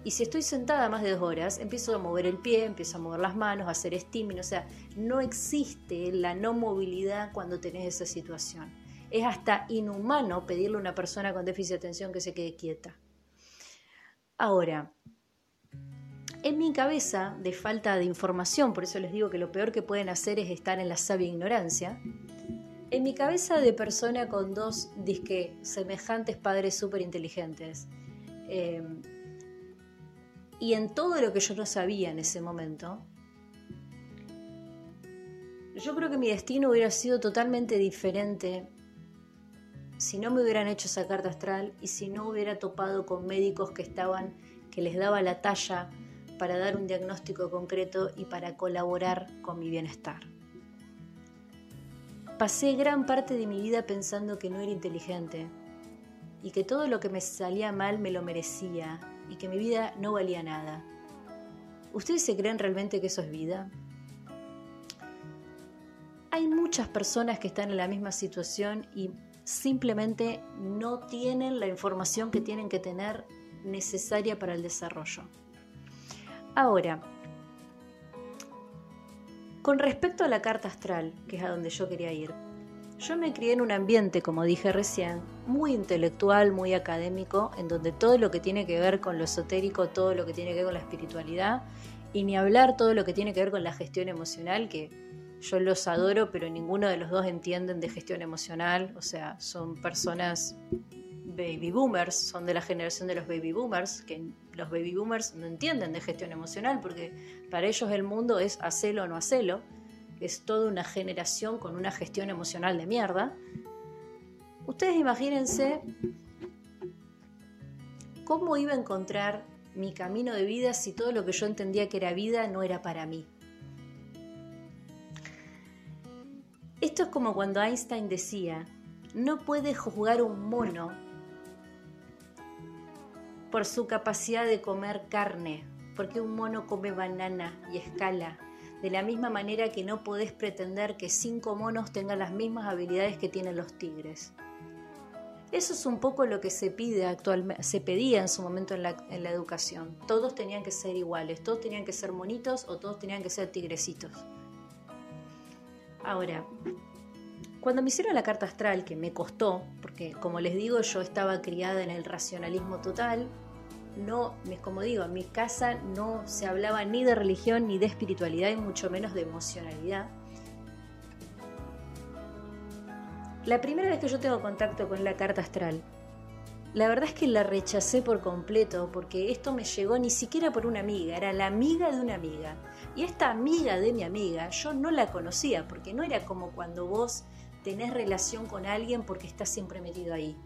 Y si estoy sentada más de dos horas, empiezo a mover el pie, empiezo a mover las manos, a hacer steaming. O sea, no existe la no movilidad cuando tenés esa situación. Es hasta inhumano pedirle a una persona con déficit de atención que se quede quieta. Ahora, en mi cabeza, de falta de información, por eso les digo que lo peor que pueden hacer es estar en la sabia ignorancia, en mi cabeza de persona con dos disque semejantes padres súper inteligentes, eh, y en todo lo que yo no sabía en ese momento, yo creo que mi destino hubiera sido totalmente diferente si no me hubieran hecho esa carta astral y si no hubiera topado con médicos que estaban, que les daba la talla para dar un diagnóstico concreto y para colaborar con mi bienestar. Pasé gran parte de mi vida pensando que no era inteligente y que todo lo que me salía mal me lo merecía y que mi vida no valía nada. ¿Ustedes se creen realmente que eso es vida? Hay muchas personas que están en la misma situación y simplemente no tienen la información que tienen que tener necesaria para el desarrollo. Ahora, con respecto a la carta astral, que es a donde yo quería ir, yo me crié en un ambiente, como dije recién, muy intelectual, muy académico, en donde todo lo que tiene que ver con lo esotérico, todo lo que tiene que ver con la espiritualidad, y ni hablar todo lo que tiene que ver con la gestión emocional, que yo los adoro, pero ninguno de los dos entienden de gestión emocional. O sea, son personas baby boomers, son de la generación de los baby boomers, que los baby boomers no entienden de gestión emocional, porque para ellos el mundo es hacelo o no hacelo. Es toda una generación con una gestión emocional de mierda. Ustedes imagínense cómo iba a encontrar mi camino de vida si todo lo que yo entendía que era vida no era para mí. Esto es como cuando Einstein decía, no puede juzgar un mono por su capacidad de comer carne, porque un mono come banana y escala, de la misma manera que no podés pretender que cinco monos tengan las mismas habilidades que tienen los tigres. Eso es un poco lo que se pide actualmente, se pedía en su momento en la, educación. Todos tenían que ser iguales, todos tenían que ser monitos o todos tenían que ser tigrecitos. Ahora, cuando me hicieron la carta astral, que me costó, porque como les digo, yo estaba criada en el racionalismo total, no, como digo, en mi casa no se hablaba ni de religión ni de espiritualidad y mucho menos de emocionalidad. La primera vez que yo tengo contacto con la carta astral, la verdad es que la rechacé por completo porque esto me llegó ni siquiera por una amiga, era la amiga de una amiga. Y esta amiga de mi amiga yo no la conocía porque no era como cuando vos tenés relación con alguien porque estás siempre metido ahí.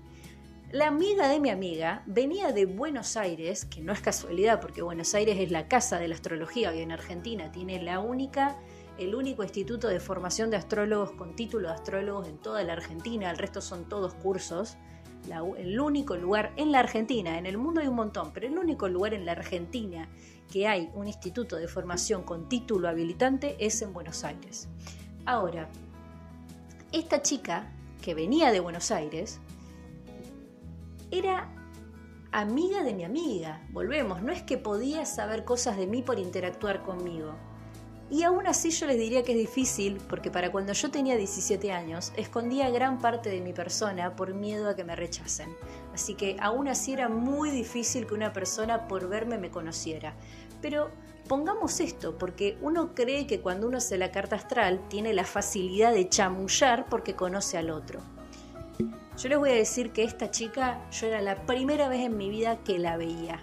La amiga de mi amiga venía de Buenos Aires, que no es casualidad porque Buenos Aires es la casa de la astrología y en Argentina tiene la única el único instituto de formación de astrólogos con título de astrólogos en toda la Argentina, el resto son todos cursos el único lugar en la Argentina, en el mundo hay un montón, pero el único lugar en la Argentina que hay un instituto de formación con título habilitante es en Buenos Aires. Ahora, esta chica que venía de Buenos Aires era amiga de mi amiga. Volvemos, no es que podía saber cosas de mí por interactuar conmigo. Y aún así yo les diría que es difícil porque para cuando yo tenía 17 años escondía gran parte de mi persona por miedo a que me rechacen. Así que aún así era muy difícil que una persona por verme me conociera. Pero pongamos esto, porque uno cree que cuando uno hace la carta astral tiene la facilidad de chamullar porque conoce al otro. Yo les voy a decir que esta chica, yo era la primera vez en mi vida que la veía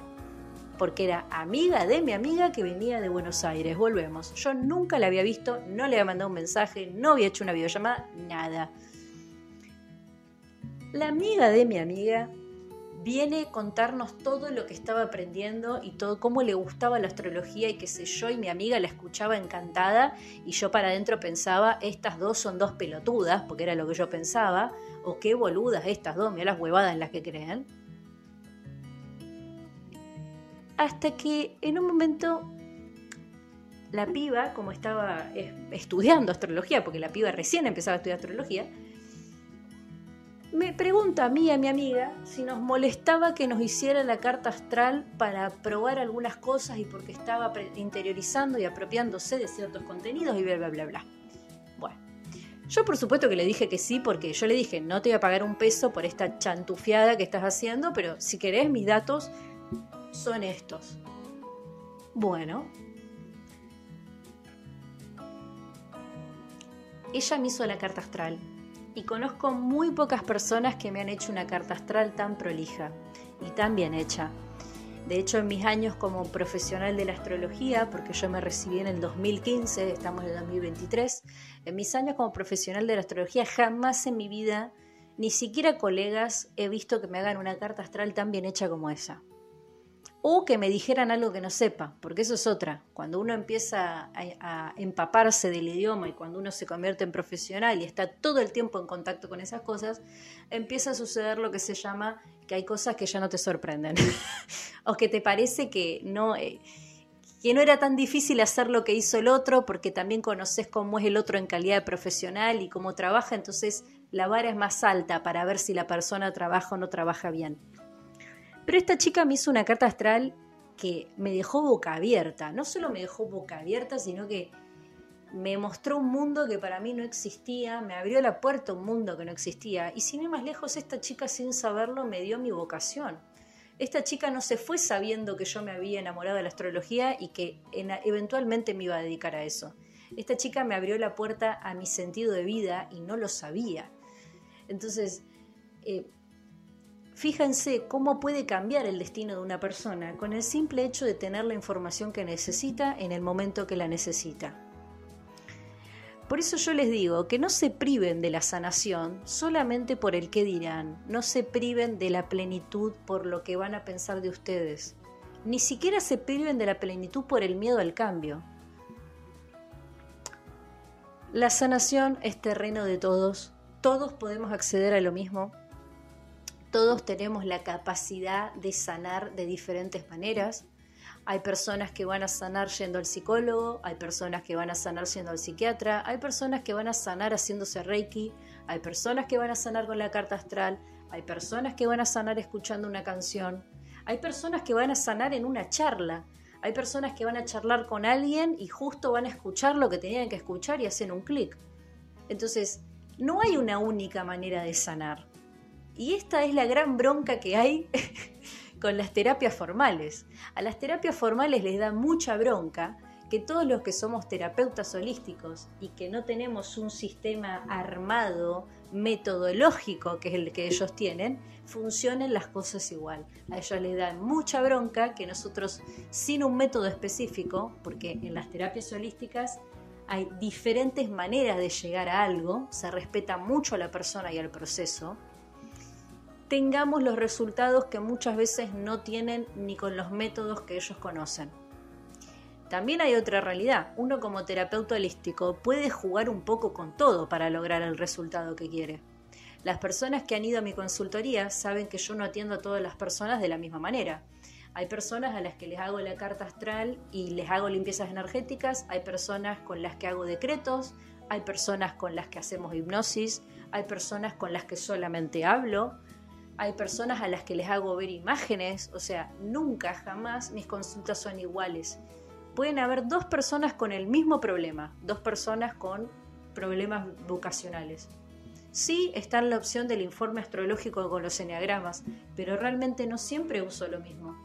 porque era amiga de mi amiga que venía de Buenos Aires. Volvemos. Yo nunca la había visto, no le había mandado un mensaje, no había hecho una videollamada, nada. La amiga de mi amiga viene a contarnos todo lo que estaba aprendiendo y todo cómo le gustaba la astrología y qué sé yo, y mi amiga la escuchaba encantada y yo para adentro pensaba, estas dos son dos pelotudas, porque era lo que yo pensaba, o qué boludas estas dos, mira las huevadas en las que creen hasta que en un momento la piba, como estaba estudiando astrología, porque la piba recién empezaba a estudiar astrología, me pregunta a mí, a mi amiga, si nos molestaba que nos hiciera la carta astral para probar algunas cosas y porque estaba interiorizando y apropiándose de ciertos contenidos y bla, bla, bla, bla. Bueno, yo por supuesto que le dije que sí, porque yo le dije, no te voy a pagar un peso por esta chantufiada que estás haciendo, pero si querés mis datos, son estos. Bueno. Ella me hizo la carta astral y conozco muy pocas personas que me han hecho una carta astral tan prolija y tan bien hecha. De hecho, en mis años como profesional de la astrología, porque yo me recibí en el 2015, estamos en el 2023, en mis años como profesional de la astrología jamás en mi vida, ni siquiera colegas, he visto que me hagan una carta astral tan bien hecha como esa o que me dijeran algo que no sepa, porque eso es otra. Cuando uno empieza a, empaparse del idioma y cuando uno se convierte en profesional y está todo el tiempo en contacto con esas cosas, empieza a suceder lo que se llama que hay cosas que ya no te sorprenden (laughs) o que te parece que no... Eh, que no era tan difícil hacer lo que hizo el otro porque también conoces cómo es el otro en calidad de profesional y cómo trabaja, entonces la vara es más alta para ver si la persona trabaja o no trabaja bien. Pero esta chica me hizo una carta astral que me dejó boca abierta. No solo me dejó boca abierta, sino que me mostró un mundo que para mí no existía, me abrió la puerta a un mundo que no existía. Y sin ir más lejos, esta chica sin saberlo me dio mi vocación. Esta chica no se fue sabiendo que yo me había enamorado de la astrología y que eventualmente me iba a dedicar a eso. Esta chica me abrió la puerta a mi sentido de vida y no lo sabía. Entonces, eh, Fíjense cómo puede cambiar el destino de una persona con el simple hecho de tener la información que necesita en el momento que la necesita. Por eso yo les digo que no se priven de la sanación solamente por el que dirán, no se priven de la plenitud por lo que van a pensar de ustedes, ni siquiera se priven de la plenitud por el miedo al cambio. La sanación es terreno de todos, todos podemos acceder a lo mismo, todos tenemos la capacidad de sanar de diferentes maneras. Hay personas que van a sanar yendo al psicólogo, hay personas que van a sanar yendo al psiquiatra, hay personas que van a sanar haciéndose reiki, hay personas que van a sanar con la carta astral, hay personas que van a sanar escuchando una canción, hay personas que van a sanar en una charla, hay personas que van a charlar con alguien y justo van a escuchar lo que tenían que escuchar y hacen un clic. Entonces, no hay una única manera de sanar. Y esta es la gran bronca que hay (laughs) con las terapias formales. A las terapias formales les da mucha bronca que todos los que somos terapeutas holísticos y que no tenemos un sistema armado, metodológico, que es el que ellos tienen, funcionen las cosas igual. A ellos les da mucha bronca que nosotros, sin un método específico, porque en las terapias holísticas hay diferentes maneras de llegar a algo, se respeta mucho a la persona y al proceso, tengamos los resultados que muchas veces no tienen ni con los métodos que ellos conocen. También hay otra realidad. Uno como terapeuta holístico puede jugar un poco con todo para lograr el resultado que quiere. Las personas que han ido a mi consultoría saben que yo no atiendo a todas las personas de la misma manera. Hay personas a las que les hago la carta astral y les hago limpiezas energéticas, hay personas con las que hago decretos, hay personas con las que hacemos hipnosis, hay personas con las que solamente hablo, hay personas a las que les hago ver imágenes, o sea, nunca, jamás mis consultas son iguales. pueden haber dos personas con el mismo problema, dos personas con problemas vocacionales. Sí está la opción del informe astrológico con los eneagramas, pero realmente no siempre uso lo mismo.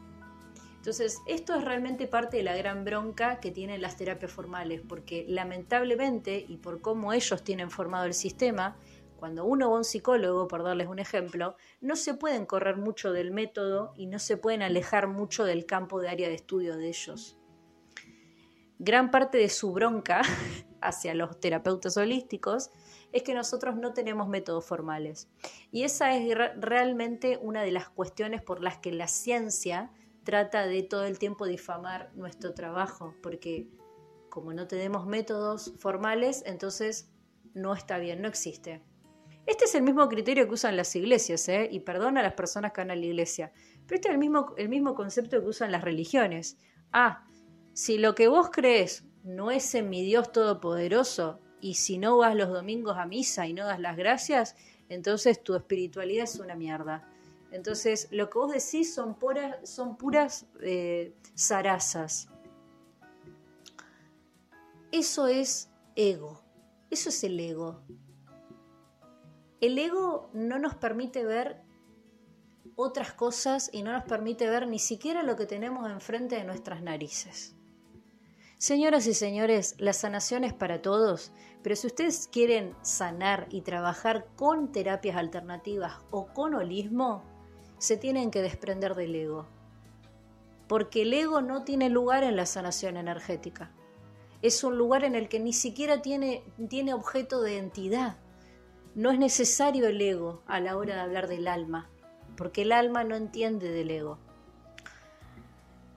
Entonces, esto es realmente parte de la gran bronca que tienen las terapias formales, porque lamentablemente, y por cómo ellos tienen formado el sistema, cuando uno va a un psicólogo, por darles un ejemplo, no se pueden correr mucho del método y no se pueden alejar mucho del campo de área de estudio de ellos. Gran parte de su bronca (laughs) hacia los terapeutas holísticos es que nosotros no tenemos métodos formales. Y esa es realmente una de las cuestiones por las que la ciencia trata de todo el tiempo difamar nuestro trabajo, porque como no tenemos métodos formales, entonces no está bien, no existe. Este es el mismo criterio que usan las iglesias, ¿eh? y perdona a las personas que van a la iglesia, pero este es el mismo, el mismo concepto que usan las religiones. Ah, si lo que vos crees no es en mi Dios Todopoderoso, y si no vas los domingos a misa y no das las gracias, entonces tu espiritualidad es una mierda. Entonces, lo que vos decís son puras, son puras eh, zarazas. Eso es ego. Eso es el ego. El ego no nos permite ver otras cosas y no nos permite ver ni siquiera lo que tenemos enfrente de nuestras narices. Señoras y señores, la sanación es para todos, pero si ustedes quieren sanar y trabajar con terapias alternativas o con holismo, se tienen que desprender del ego. Porque el ego no tiene lugar en la sanación energética. Es un lugar en el que ni siquiera tiene, tiene objeto de entidad. No es necesario el ego a la hora de hablar del alma, porque el alma no entiende del ego.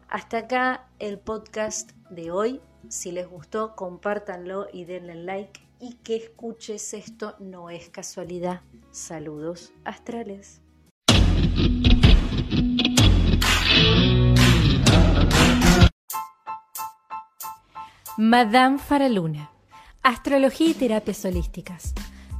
Hasta acá el podcast de hoy. Si les gustó, compártanlo y denle like. Y que escuches esto no es casualidad. Saludos astrales. Madame Faraluna. Astrología y terapias holísticas.